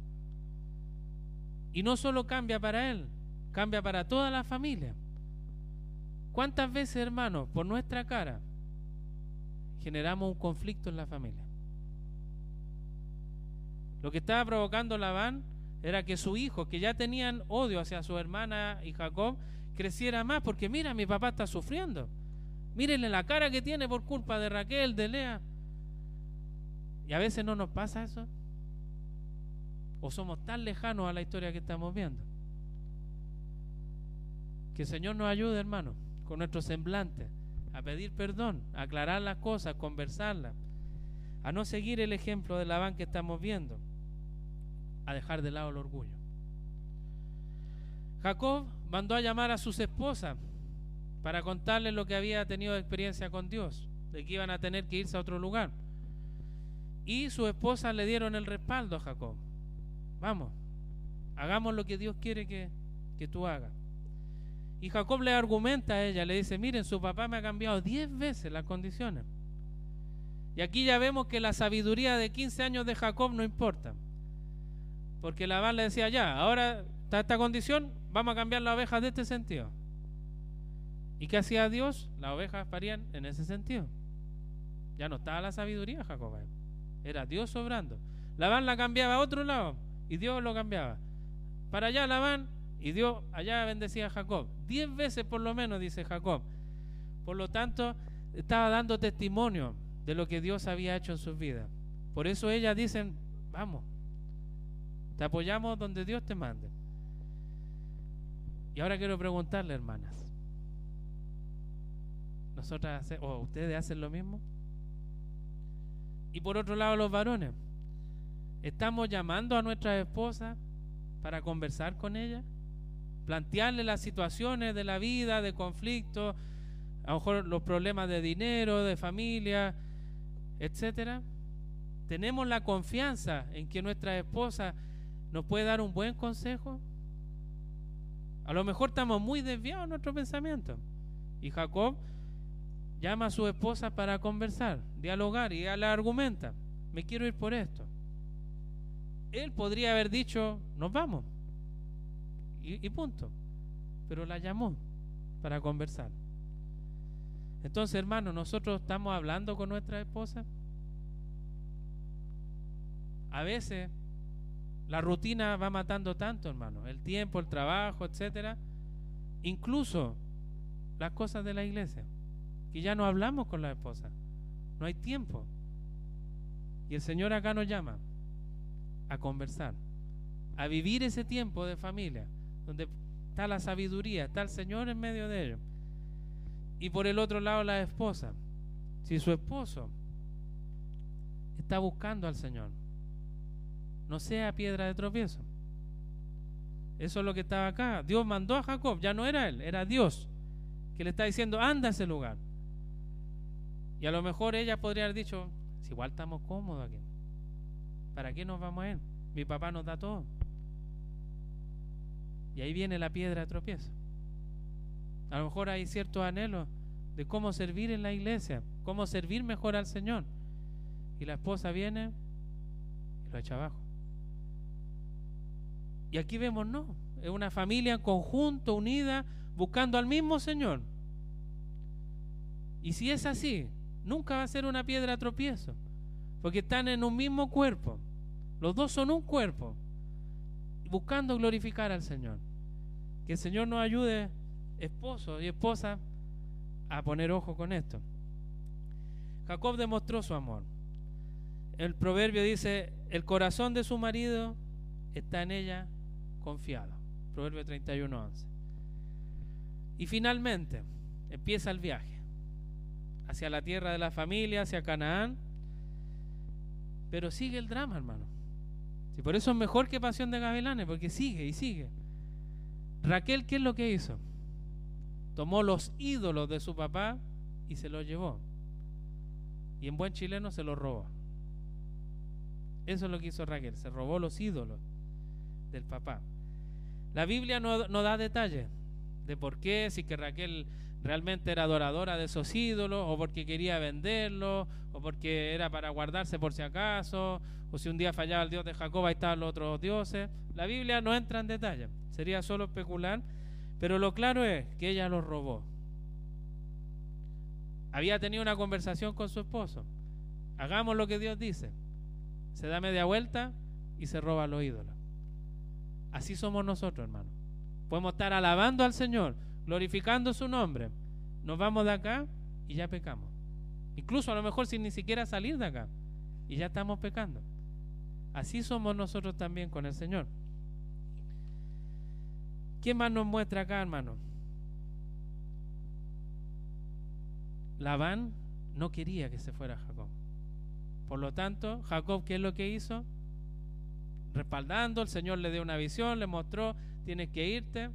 Y no solo cambia para él, cambia para toda la familia. ¿Cuántas veces, hermano, por nuestra cara, generamos un conflicto en la familia. Lo que estaba provocando Labán era que su hijo, que ya tenían odio hacia su hermana y Jacob, creciera más, porque mira, mi papá está sufriendo. Mírenle la cara que tiene por culpa de Raquel, de Lea. Y a veces no nos pasa eso. O somos tan lejanos a la historia que estamos viendo. Que el Señor nos ayude, hermano, con nuestro semblante a pedir perdón, a aclarar las cosas, a conversarlas, a no seguir el ejemplo de Labán que estamos viendo, a dejar de lado el orgullo. Jacob mandó a llamar a sus esposas para contarles lo que había tenido de experiencia con Dios, de que iban a tener que irse a otro lugar. Y sus esposas le dieron el respaldo a Jacob. Vamos, hagamos lo que Dios quiere que, que tú hagas. Y Jacob le argumenta a ella, le dice, miren, su papá me ha cambiado diez veces las condiciones. Y aquí ya vemos que la sabiduría de 15 años de Jacob no importa. Porque Labán le decía, ya, ahora está esta condición, vamos a cambiar las ovejas de este sentido. ¿Y qué hacía Dios? Las ovejas parían en ese sentido. Ya no estaba la sabiduría Jacob. Era Dios sobrando. Labán la cambiaba a otro lado y Dios lo cambiaba. Para allá Labán y Dios allá bendecía a Jacob. Diez veces por lo menos, dice Jacob. Por lo tanto, estaba dando testimonio de lo que Dios había hecho en sus vidas. Por eso ellas dicen, vamos, te apoyamos donde Dios te mande. Y ahora quiero preguntarle, hermanas, ¿nosotras o ustedes hacen lo mismo? Y por otro lado, los varones, ¿estamos llamando a nuestras esposas para conversar con ellas? Plantearle las situaciones de la vida, de conflicto, a lo mejor los problemas de dinero, de familia, etcétera. Tenemos la confianza en que nuestra esposa nos puede dar un buen consejo. A lo mejor estamos muy desviados en nuestro pensamiento. Y Jacob llama a su esposa para conversar, dialogar y ella le argumenta, me quiero ir por esto. Él podría haber dicho, nos vamos y, punto. Pero la llamó para conversar. Entonces, hermano, nosotros estamos hablando con nuestra esposa. A veces la rutina va matando tanto, hermano. El tiempo, el trabajo, etcétera. Incluso las cosas de la iglesia. Que ya no hablamos con la esposa. No hay tiempo. Y el Señor acá nos llama a conversar, a vivir ese tiempo de familia donde está la sabiduría, está el Señor en medio de ellos. Y por el otro lado la esposa. Si su esposo está buscando al Señor, no sea piedra de tropiezo. Eso es lo que estaba acá. Dios mandó a Jacob, ya no era él, era Dios, que le está diciendo, anda a ese lugar. Y a lo mejor ella podría haber dicho, si igual estamos cómodos aquí, ¿para qué nos vamos a ir? Mi papá nos da todo. Y ahí viene la piedra de tropiezo. A lo mejor hay cierto anhelo de cómo servir en la iglesia, cómo servir mejor al Señor. Y la esposa viene y lo echa abajo. Y aquí vemos, no, es una familia en conjunto, unida, buscando al mismo Señor. Y si es así, nunca va a ser una piedra tropiezo, porque están en un mismo cuerpo. Los dos son un cuerpo, buscando glorificar al Señor. Que el Señor nos ayude, esposo y esposa, a poner ojo con esto. Jacob demostró su amor. El proverbio dice, el corazón de su marido está en ella confiado. Proverbio 31, 11. Y finalmente empieza el viaje hacia la tierra de la familia, hacia Canaán. Pero sigue el drama, hermano. Y por eso es mejor que Pasión de Gavilanes, porque sigue y sigue. Raquel, ¿qué es lo que hizo? Tomó los ídolos de su papá y se los llevó. Y en buen chileno se los robó. Eso es lo que hizo Raquel, se robó los ídolos del papá. La Biblia no, no da detalles de por qué, si que Raquel realmente era adoradora de esos ídolos, o porque quería venderlos, o porque era para guardarse por si acaso, o si un día fallaba el Dios de Jacob, ahí estaban los otros dioses. La Biblia no entra en detalle, sería solo especular, pero lo claro es que ella los robó. Había tenido una conversación con su esposo. Hagamos lo que Dios dice. Se da media vuelta y se roba los ídolos. Así somos nosotros, hermano. Podemos estar alabando al Señor, glorificando su nombre. Nos vamos de acá y ya pecamos. Incluso a lo mejor sin ni siquiera salir de acá. Y ya estamos pecando. Así somos nosotros también con el Señor. ¿Quién más nos muestra acá, hermano? Labán no quería que se fuera Jacob. Por lo tanto, Jacob, ¿qué es lo que hizo? Respaldando, el Señor le dio una visión, le mostró, tienes que irte.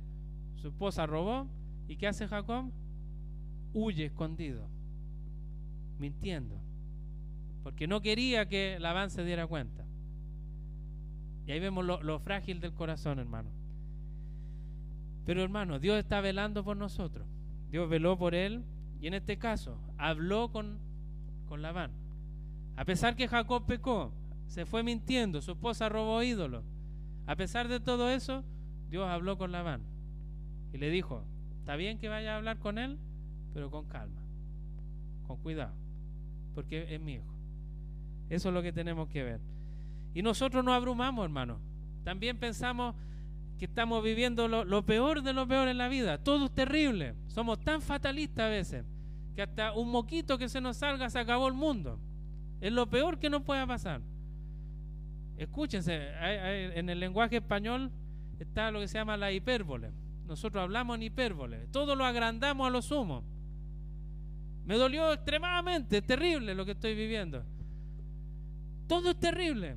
Su esposa robó. ¿Y qué hace Jacob? Huye escondido, mintiendo, porque no quería que Labán se diera cuenta. Y ahí vemos lo, frágil del corazón, hermano. Pero hermano, Dios está velando por nosotros. Dios veló por él y en este caso habló con, con Labán. A pesar que Jacob pecó, se fue mintiendo, su esposa robó ídolos. A pesar de todo eso, Dios habló con Labán y le dijo, está bien que vaya a hablar con él, pero con calma, con cuidado, porque es mi hijo. Eso es lo que tenemos que ver. Y nosotros nos abrumamos, hermano. También pensamos que estamos viviendo lo, peor de lo peor en la vida. Todo es terrible. Somos tan fatalistas a veces que hasta un moquito que se nos salga se acabó el mundo. Es lo peor que nos pueda pasar. Escúchense, en el lenguaje español está lo que se llama la hipérbole. Nosotros hablamos en hipérbole. Todo lo agrandamos a lo sumo. Me dolió extremadamente, terrible lo que estoy viviendo. Todo es terrible.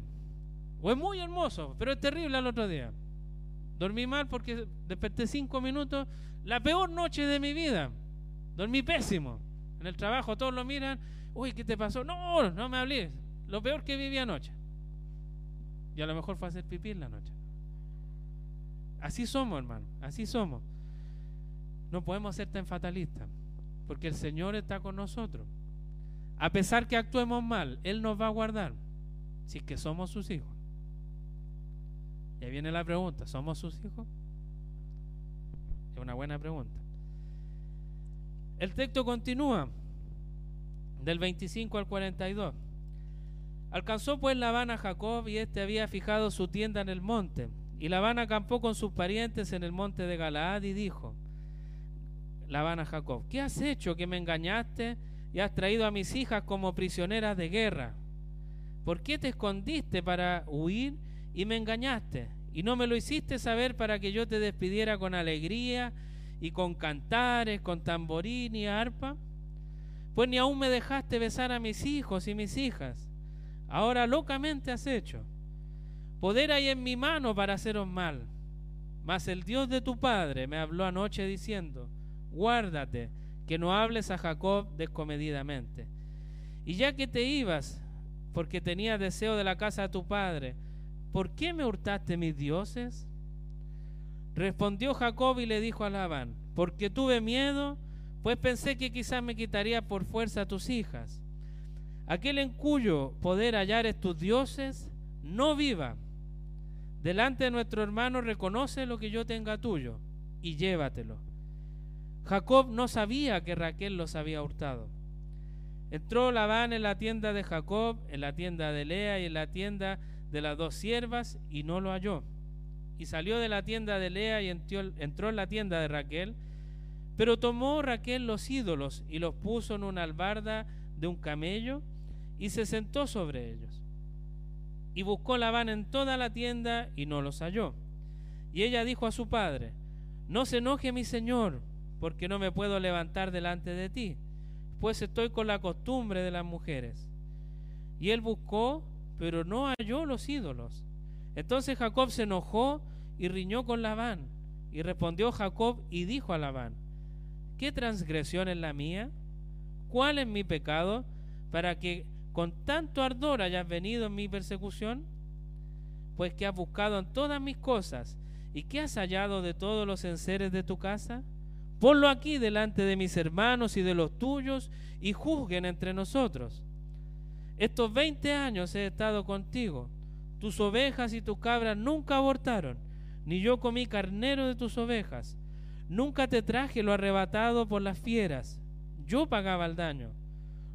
O es muy hermoso, pero es terrible al otro día. Dormí mal porque desperté cinco minutos. La peor noche de mi vida. Dormí pésimo. En el trabajo todos lo miran. Uy, ¿qué te pasó? No, no me hablé. Lo peor que viví anoche. Y a lo mejor fue hacer pipí en la noche. Así somos, hermano. Así somos. No podemos ser tan fatalistas. Porque el Señor está con nosotros. A pesar que actuemos mal, Él nos va a guardar. Si es que somos sus hijos. Y ahí viene la pregunta, ¿somos sus hijos? Es una buena pregunta. El texto continúa del 25 al 42. Alcanzó pues Labán a Jacob y éste había fijado su tienda en el monte. Y Labán acampó con sus parientes en el monte de Galaad y dijo, Labán a Jacob, ¿qué has hecho que me engañaste y has traído a mis hijas como prisioneras de guerra? ¿Por qué te escondiste para huir y me engañaste? Y no me lo hiciste saber para que yo te despidiera con alegría y con cantares, con tamborín y arpa. Pues ni aún me dejaste besar a mis hijos y mis hijas. Ahora locamente has hecho. Poder hay en mi mano para haceros mal. Mas el Dios de tu padre me habló anoche diciendo, guárdate que no hables a Jacob descomedidamente. Y ya que te ibas, porque tenías deseo de la casa de tu padre, ¿por qué me hurtaste mis dioses? Respondió Jacob y le dijo a Labán, porque tuve miedo, pues pensé que quizás me quitaría por fuerza a tus hijas. Aquel en cuyo poder hallares tus dioses, no viva. Delante de nuestro hermano reconoce lo que yo tenga tuyo y llévatelo. Jacob no sabía que Raquel los había hurtado. Entró Labán en la tienda de Jacob, en la tienda de Lea y en la tienda de las dos siervas y no lo halló. Y salió de la tienda de Lea y entró en la tienda de Raquel. Pero tomó Raquel los ídolos y los puso en una albarda de un camello y se sentó sobre ellos. Y buscó Labán en toda la tienda y no los halló. Y ella dijo a su padre, no se enoje mi señor, porque no me puedo levantar delante de ti pues estoy con la costumbre de las mujeres. Y él buscó, pero no halló los ídolos. Entonces Jacob se enojó y riñó con Labán. Y respondió Jacob y dijo a Labán, ¿qué transgresión es la mía? ¿Cuál es mi pecado para que con tanto ardor hayas venido en mi persecución? Pues que has buscado en todas mis cosas y que has hallado de todos los enseres de tu casa. Ponlo aquí delante de mis hermanos y de los tuyos y juzguen entre nosotros. Estos 20 años he estado contigo. Tus ovejas y tus cabras nunca abortaron, ni yo comí carnero de tus ovejas. Nunca te traje lo arrebatado por las fieras. Yo pagaba el daño.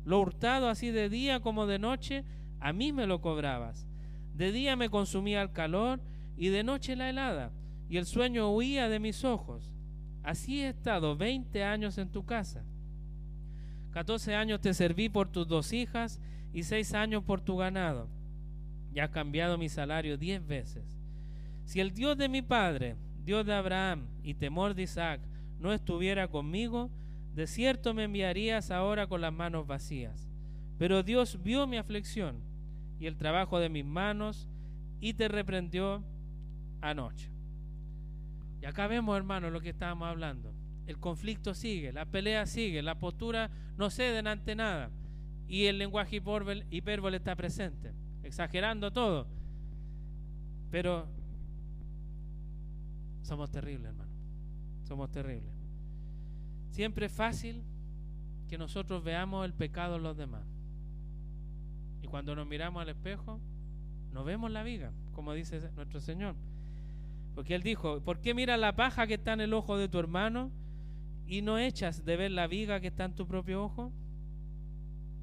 Lo hurtado así de día como de noche, a mí me lo cobrabas. De día me consumía el calor y de noche la helada, y el sueño huía de mis ojos. Así he estado 20 años en tu casa. 14 años te serví por tus dos hijas y 6 años por tu ganado. Y has cambiado mi salario 10 veces. Si el Dios de mi padre, Dios de Abraham y temor de Isaac, no estuviera conmigo, de cierto me enviarías ahora con las manos vacías. Pero Dios vio mi aflicción y el trabajo de mis manos y te reprendió anoche. Y acá vemos, hermano, lo que estábamos hablando. El conflicto sigue, la pelea sigue, la postura no cede ante nada. Y el lenguaje hipérbole está presente, exagerando todo. Pero somos terribles, hermano. Somos terribles. Siempre es fácil que nosotros veamos el pecado en los demás. Y cuando nos miramos al espejo, no vemos la viga, como dice nuestro Señor. Porque él dijo, ¿por qué miras la paja que está en el ojo de tu hermano y no echas de ver la viga que está en tu propio ojo?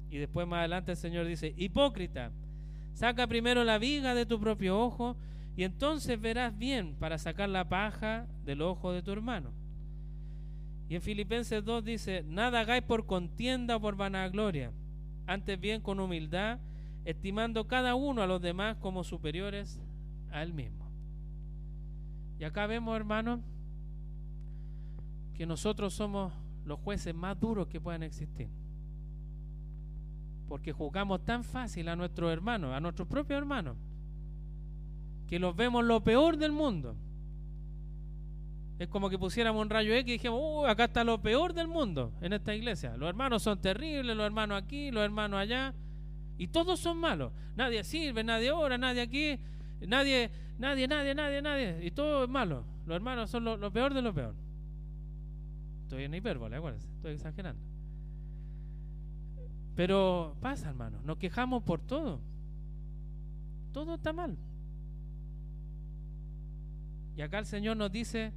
Y después más adelante el Señor dice, hipócrita, saca primero la viga de tu propio ojo y entonces verás bien para sacar la paja del ojo de tu hermano. Y en Filipenses 2 dice, nada hagáis por contienda o por vanagloria, antes bien con humildad, estimando cada uno a los demás como superiores a él mismo. Y acá vemos, hermanos, que nosotros somos los jueces más duros que puedan existir. Porque juzgamos tan fácil a nuestros hermanos, a nuestros propios hermanos, que los vemos lo peor del mundo. Es como que pusiéramos un rayo X y dijimos, uh, acá está lo peor del mundo en esta iglesia. Los hermanos son terribles, los hermanos aquí, los hermanos allá. Y todos son malos. Nadie sirve, nadie ora, nadie aquí, nadie Nadie, nadie, nadie, nadie. Y todo es malo. Los hermanos son lo, peor de lo peor. Estoy en hipérbole, acuérdense. Estoy exagerando. Pero pasa, hermano. Nos quejamos por todo. Todo está mal. Y acá el Señor nos dice,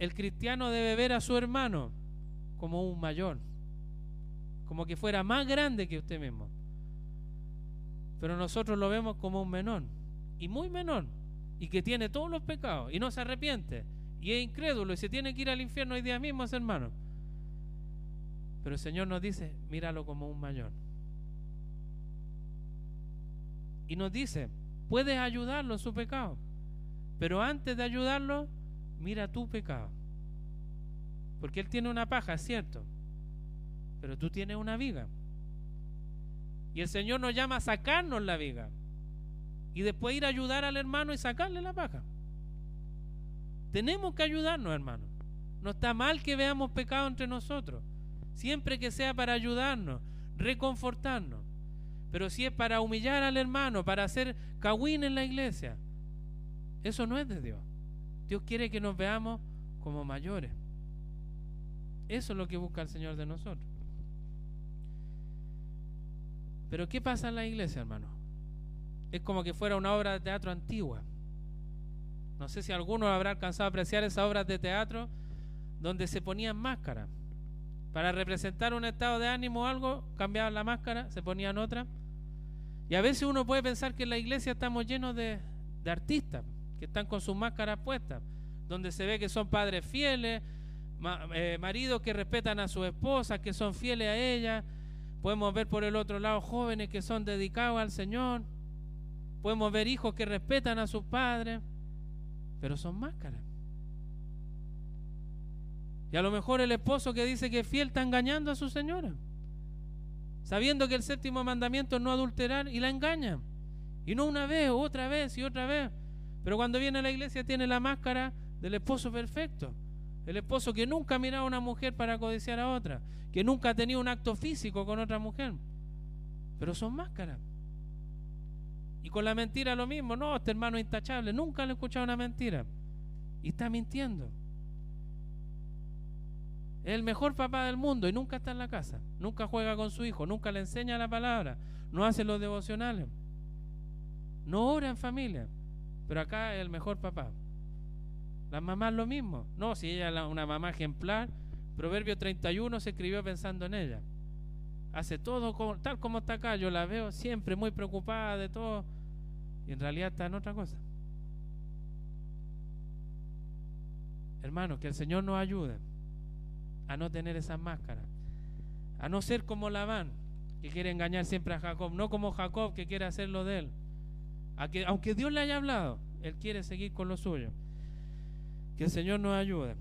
el cristiano debe ver a su hermano como un mayor, como que fuera más grande que usted mismo. Pero nosotros lo vemos como un menor, y muy menor y que tiene todos los pecados y no se arrepiente y es incrédulo y se tiene que ir al infierno hoy día mismo, hermano. Pero el Señor nos dice, míralo como un mayor. Y nos dice, puedes ayudarlo en su pecado, pero antes de ayudarlo, mira tu pecado. Porque él tiene una paja, es cierto, pero tú tienes una viga. Y el Señor nos llama a sacarnos la viga y después ir a ayudar al hermano y sacarle la paja. Tenemos que ayudarnos, hermano. No está mal que veamos pecado entre nosotros, siempre que sea para ayudarnos, reconfortarnos. Pero si es para humillar al hermano, para hacer cagüín en la iglesia, eso no es de Dios. Dios quiere que nos veamos como mayores. Eso es lo que busca el Señor de nosotros. Pero ¿qué pasa en la iglesia, hermano? es como que fuera una obra de teatro antigua. No sé si alguno habrá alcanzado a apreciar esas obras de teatro donde se ponían máscaras. Para representar un estado de ánimo o algo, cambiaban la máscara, se ponían otra. Y a veces uno puede pensar que en la iglesia estamos llenos de, de artistas que están con sus máscaras puestas, donde se ve que son padres fieles, eh, maridos que respetan a su esposa, que son fieles a ella. Podemos ver por el otro lado jóvenes que son dedicados al Señor. Podemos ver hijos que respetan a sus padres, pero son máscaras. Y a lo mejor el esposo que dice que es fiel está engañando a su señora, sabiendo que el séptimo mandamiento es no adulterar y la engaña. Y no una vez, otra vez y otra vez. Pero cuando viene a la iglesia tiene la máscara del esposo perfecto. El esposo que nunca ha mirado a una mujer para codiciar a otra, que nunca ha tenido un acto físico con otra mujer. Pero son máscaras. Y con la mentira lo mismo. No, este hermano es intachable. Nunca le he escuchado una mentira. Y está mintiendo. Es el mejor papá del mundo y nunca está en la casa. Nunca juega con su hijo. Nunca le enseña la palabra. No hace los devocionales. No ora en familia. Pero acá es el mejor papá. Las mamás lo mismo. No, si ella es una mamá ejemplar, Proverbio 31 se escribió pensando en ella. Hace todo tal como está acá. Yo la veo siempre muy preocupada de todo. Y en realidad está en otra cosa. Hermanos, que el Señor nos ayude a no tener esas máscaras. A no ser como Labán, que quiere engañar siempre a Jacob. No como Jacob, que quiere hacerlo de él. Aunque Dios le haya hablado, él quiere seguir con lo suyo. Que el Señor nos ayude.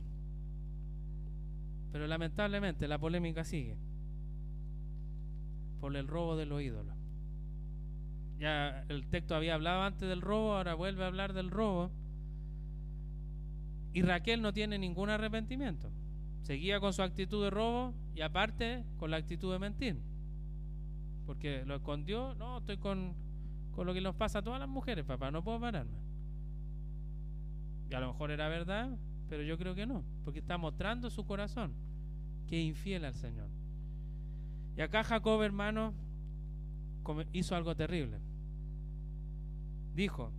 Pero lamentablemente la polémica sigue por el robo de los ídolos. Ya el texto había hablado antes del robo, ahora vuelve a hablar del robo. Y Raquel no tiene ningún arrepentimiento. Seguía con su actitud de robo y aparte con la actitud de mentir. Porque lo escondió, no, estoy con, con lo que nos pasa a todas las mujeres, papá, no puedo pararme. Y a lo mejor era verdad, pero yo creo que no, porque está mostrando su corazón, que es infiel al Señor. Y acá Jacob, hermano, hizo algo terrible. Dijo,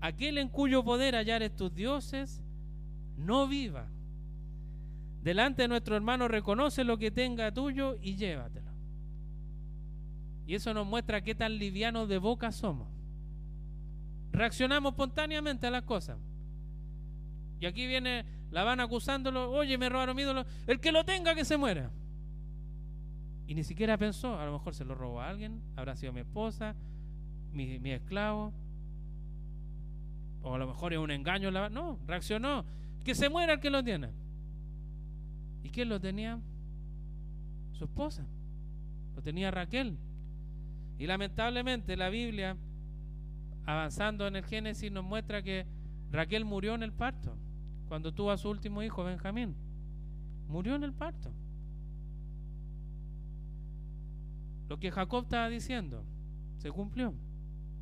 aquel en cuyo poder hallares tus dioses, no viva. Delante de nuestro hermano reconoce lo que tenga tuyo y llévatelo. Y eso nos muestra qué tan livianos de boca somos. Reaccionamos espontáneamente a las cosas. Y aquí viene la van acusándolo, oye, me robaron mi ídolo, el que lo tenga que se muera. Y ni siquiera pensó, a lo mejor se lo robó a alguien, habrá sido mi esposa, mi, mi esclavo, o a lo mejor es un engaño. No, reaccionó, que se muera el que lo tiene. ¿Y quién lo tenía? Su esposa. Lo tenía Raquel. Y lamentablemente la Biblia, avanzando en el Génesis, nos muestra que Raquel murió en el parto cuando tuvo a su último hijo, Benjamín. Murió en el parto. Lo que Jacob estaba diciendo se cumplió.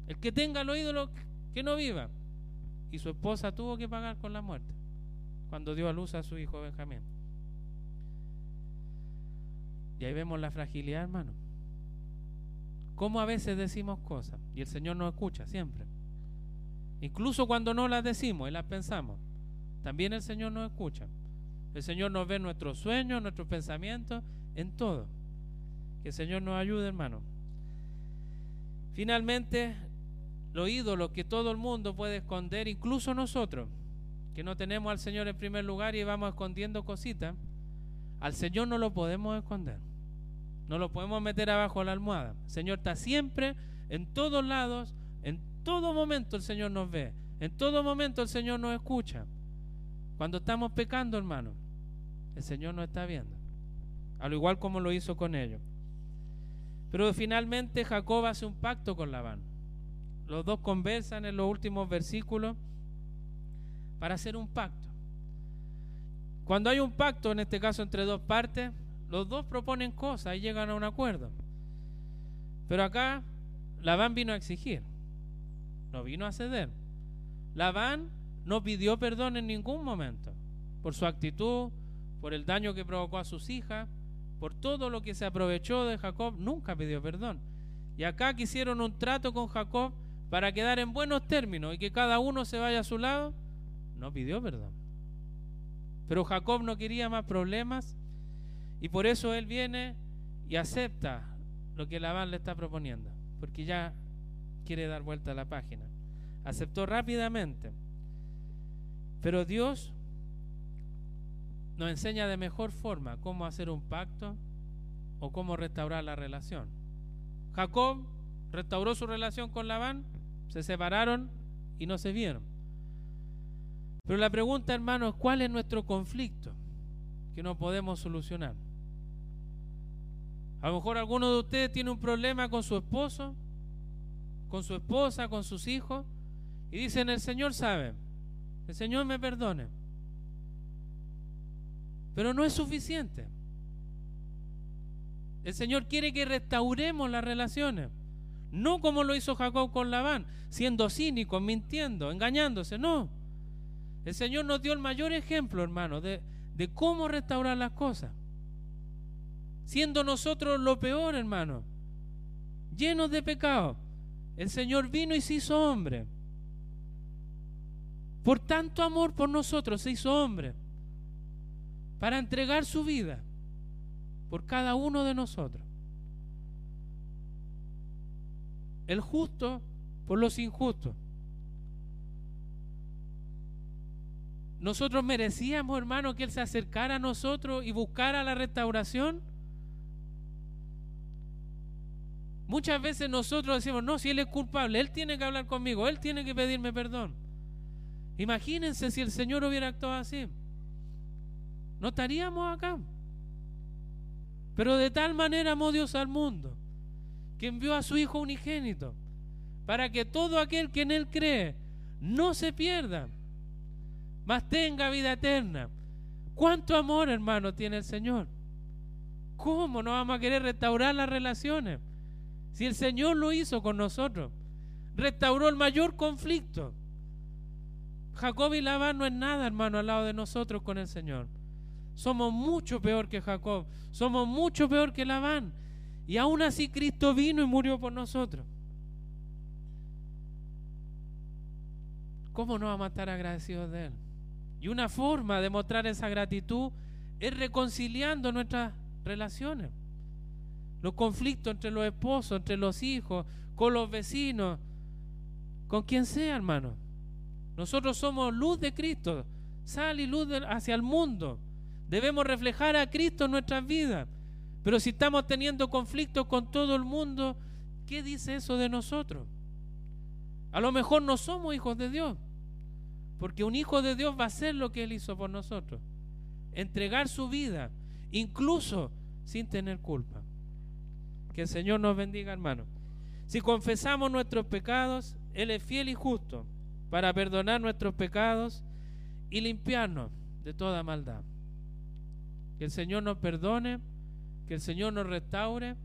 El que tenga los ídolos, que no viva. Y su esposa tuvo que pagar con la muerte cuando dio a luz a su hijo Benjamín. Y ahí vemos la fragilidad, hermano. Cómo a veces decimos cosas y el Señor nos escucha siempre. Incluso cuando no las decimos y las pensamos. También el Señor nos escucha. El Señor nos ve nuestros sueños, nuestros pensamientos, en todo. Que el Señor nos ayude, hermano. Finalmente, los ídolos que todo el mundo puede esconder, incluso nosotros, que no tenemos al Señor en primer lugar y vamos escondiendo cositas, al Señor no lo podemos esconder. No lo podemos meter abajo de la almohada. El Señor está siempre, en todos lados, en todo momento el Señor nos ve. En todo momento el Señor nos escucha. Cuando estamos pecando, hermano, el Señor nos está viendo. Al igual como lo hizo con ellos. Pero finalmente Jacob hace un pacto con Labán. Los dos conversan en los últimos versículos para hacer un pacto. Cuando hay un pacto, en este caso entre dos partes, los dos proponen cosas y llegan a un acuerdo. Pero acá Labán vino a exigir, no vino a ceder. Labán no pidió perdón en ningún momento por su actitud, por el daño que provocó a sus hijas, por todo lo que se aprovechó de Jacob, nunca pidió perdón. Y acá quisieron un trato con Jacob para quedar en buenos términos y que cada uno se vaya a su lado, no pidió perdón. Pero Jacob no quería más problemas Y por eso él viene y acepta lo que Labán le está proponiendo, porque ya quiere dar vuelta a la página. Aceptó rápidamente. Pero Dios nos enseña de mejor forma cómo hacer un pacto o cómo restaurar la relación. Jacob restauró su relación con Labán, se separaron y no se vieron. Pero la pregunta, hermanos, ¿cuál es nuestro conflicto que no podemos solucionar? A lo mejor alguno de ustedes tiene un problema con su esposo, con su esposa, con sus hijos, y dicen, el Señor sabe, el Señor me perdone. Pero no es suficiente. El Señor quiere que restauremos las relaciones. No como lo hizo Jacob con Labán, siendo cínico, mintiendo, engañándose. No. El Señor nos dio el mayor ejemplo, hermano, de, de cómo restaurar las cosas. Siendo nosotros lo peor, hermano, llenos de pecado. El Señor vino y se hizo hombre. Por tanto amor por nosotros se hizo hombre. Para entregar su vida por cada uno de nosotros. El justo por los injustos. Nosotros merecíamos, hermano, que Él se acercara a nosotros y buscara la restauración. Muchas veces nosotros decimos, no, si Él es culpable, Él tiene que hablar conmigo, Él tiene que pedirme perdón. Imagínense si el Señor hubiera actuado así. No estaríamos acá. Pero de tal manera amó Dios al mundo que envió a su Hijo unigénito para que todo aquel que en Él cree no se pierda, mas tenga vida eterna. ¿Cuánto amor, hermano, tiene el Señor? ¿Cómo no vamos a querer restaurar las relaciones? Si el Señor lo hizo con nosotros, restauró el mayor conflicto. Jacob y Labán no es nada, hermano, al lado de nosotros con el Señor. Somos mucho peor que Jacob, somos mucho peor que Labán. Y aún así Cristo vino y murió por nosotros. ¿Cómo no vamos a estar agradecidos de Él? Y una forma de mostrar esa gratitud es reconciliando nuestras relaciones. Los conflictos entre los esposos, entre los hijos, con los vecinos, con quien sea, hermano. Nosotros somos luz de Cristo, sal y luz hacia el mundo. Debemos reflejar a Cristo en nuestras vidas. Pero si estamos teniendo conflictos con todo el mundo, ¿qué dice eso de nosotros? A lo mejor no somos hijos de Dios, porque un hijo de Dios va a hacer lo que Él hizo por nosotros, entregar su vida, incluso sin tener culpa. Que el Señor nos bendiga, hermano. Si confesamos nuestros pecados, Él es fiel y justo para perdonar nuestros pecados y limpiarnos de toda maldad. Que el Señor nos perdone, que el Señor nos restaure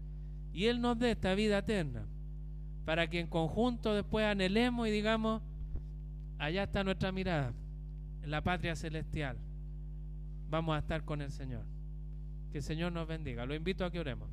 y Él nos dé esta vida eterna, para que en conjunto después anhelemos y digamos, allá está nuestra mirada, en la patria celestial. Vamos a estar con el Señor. Que el Señor nos bendiga. Lo invito a que oremos.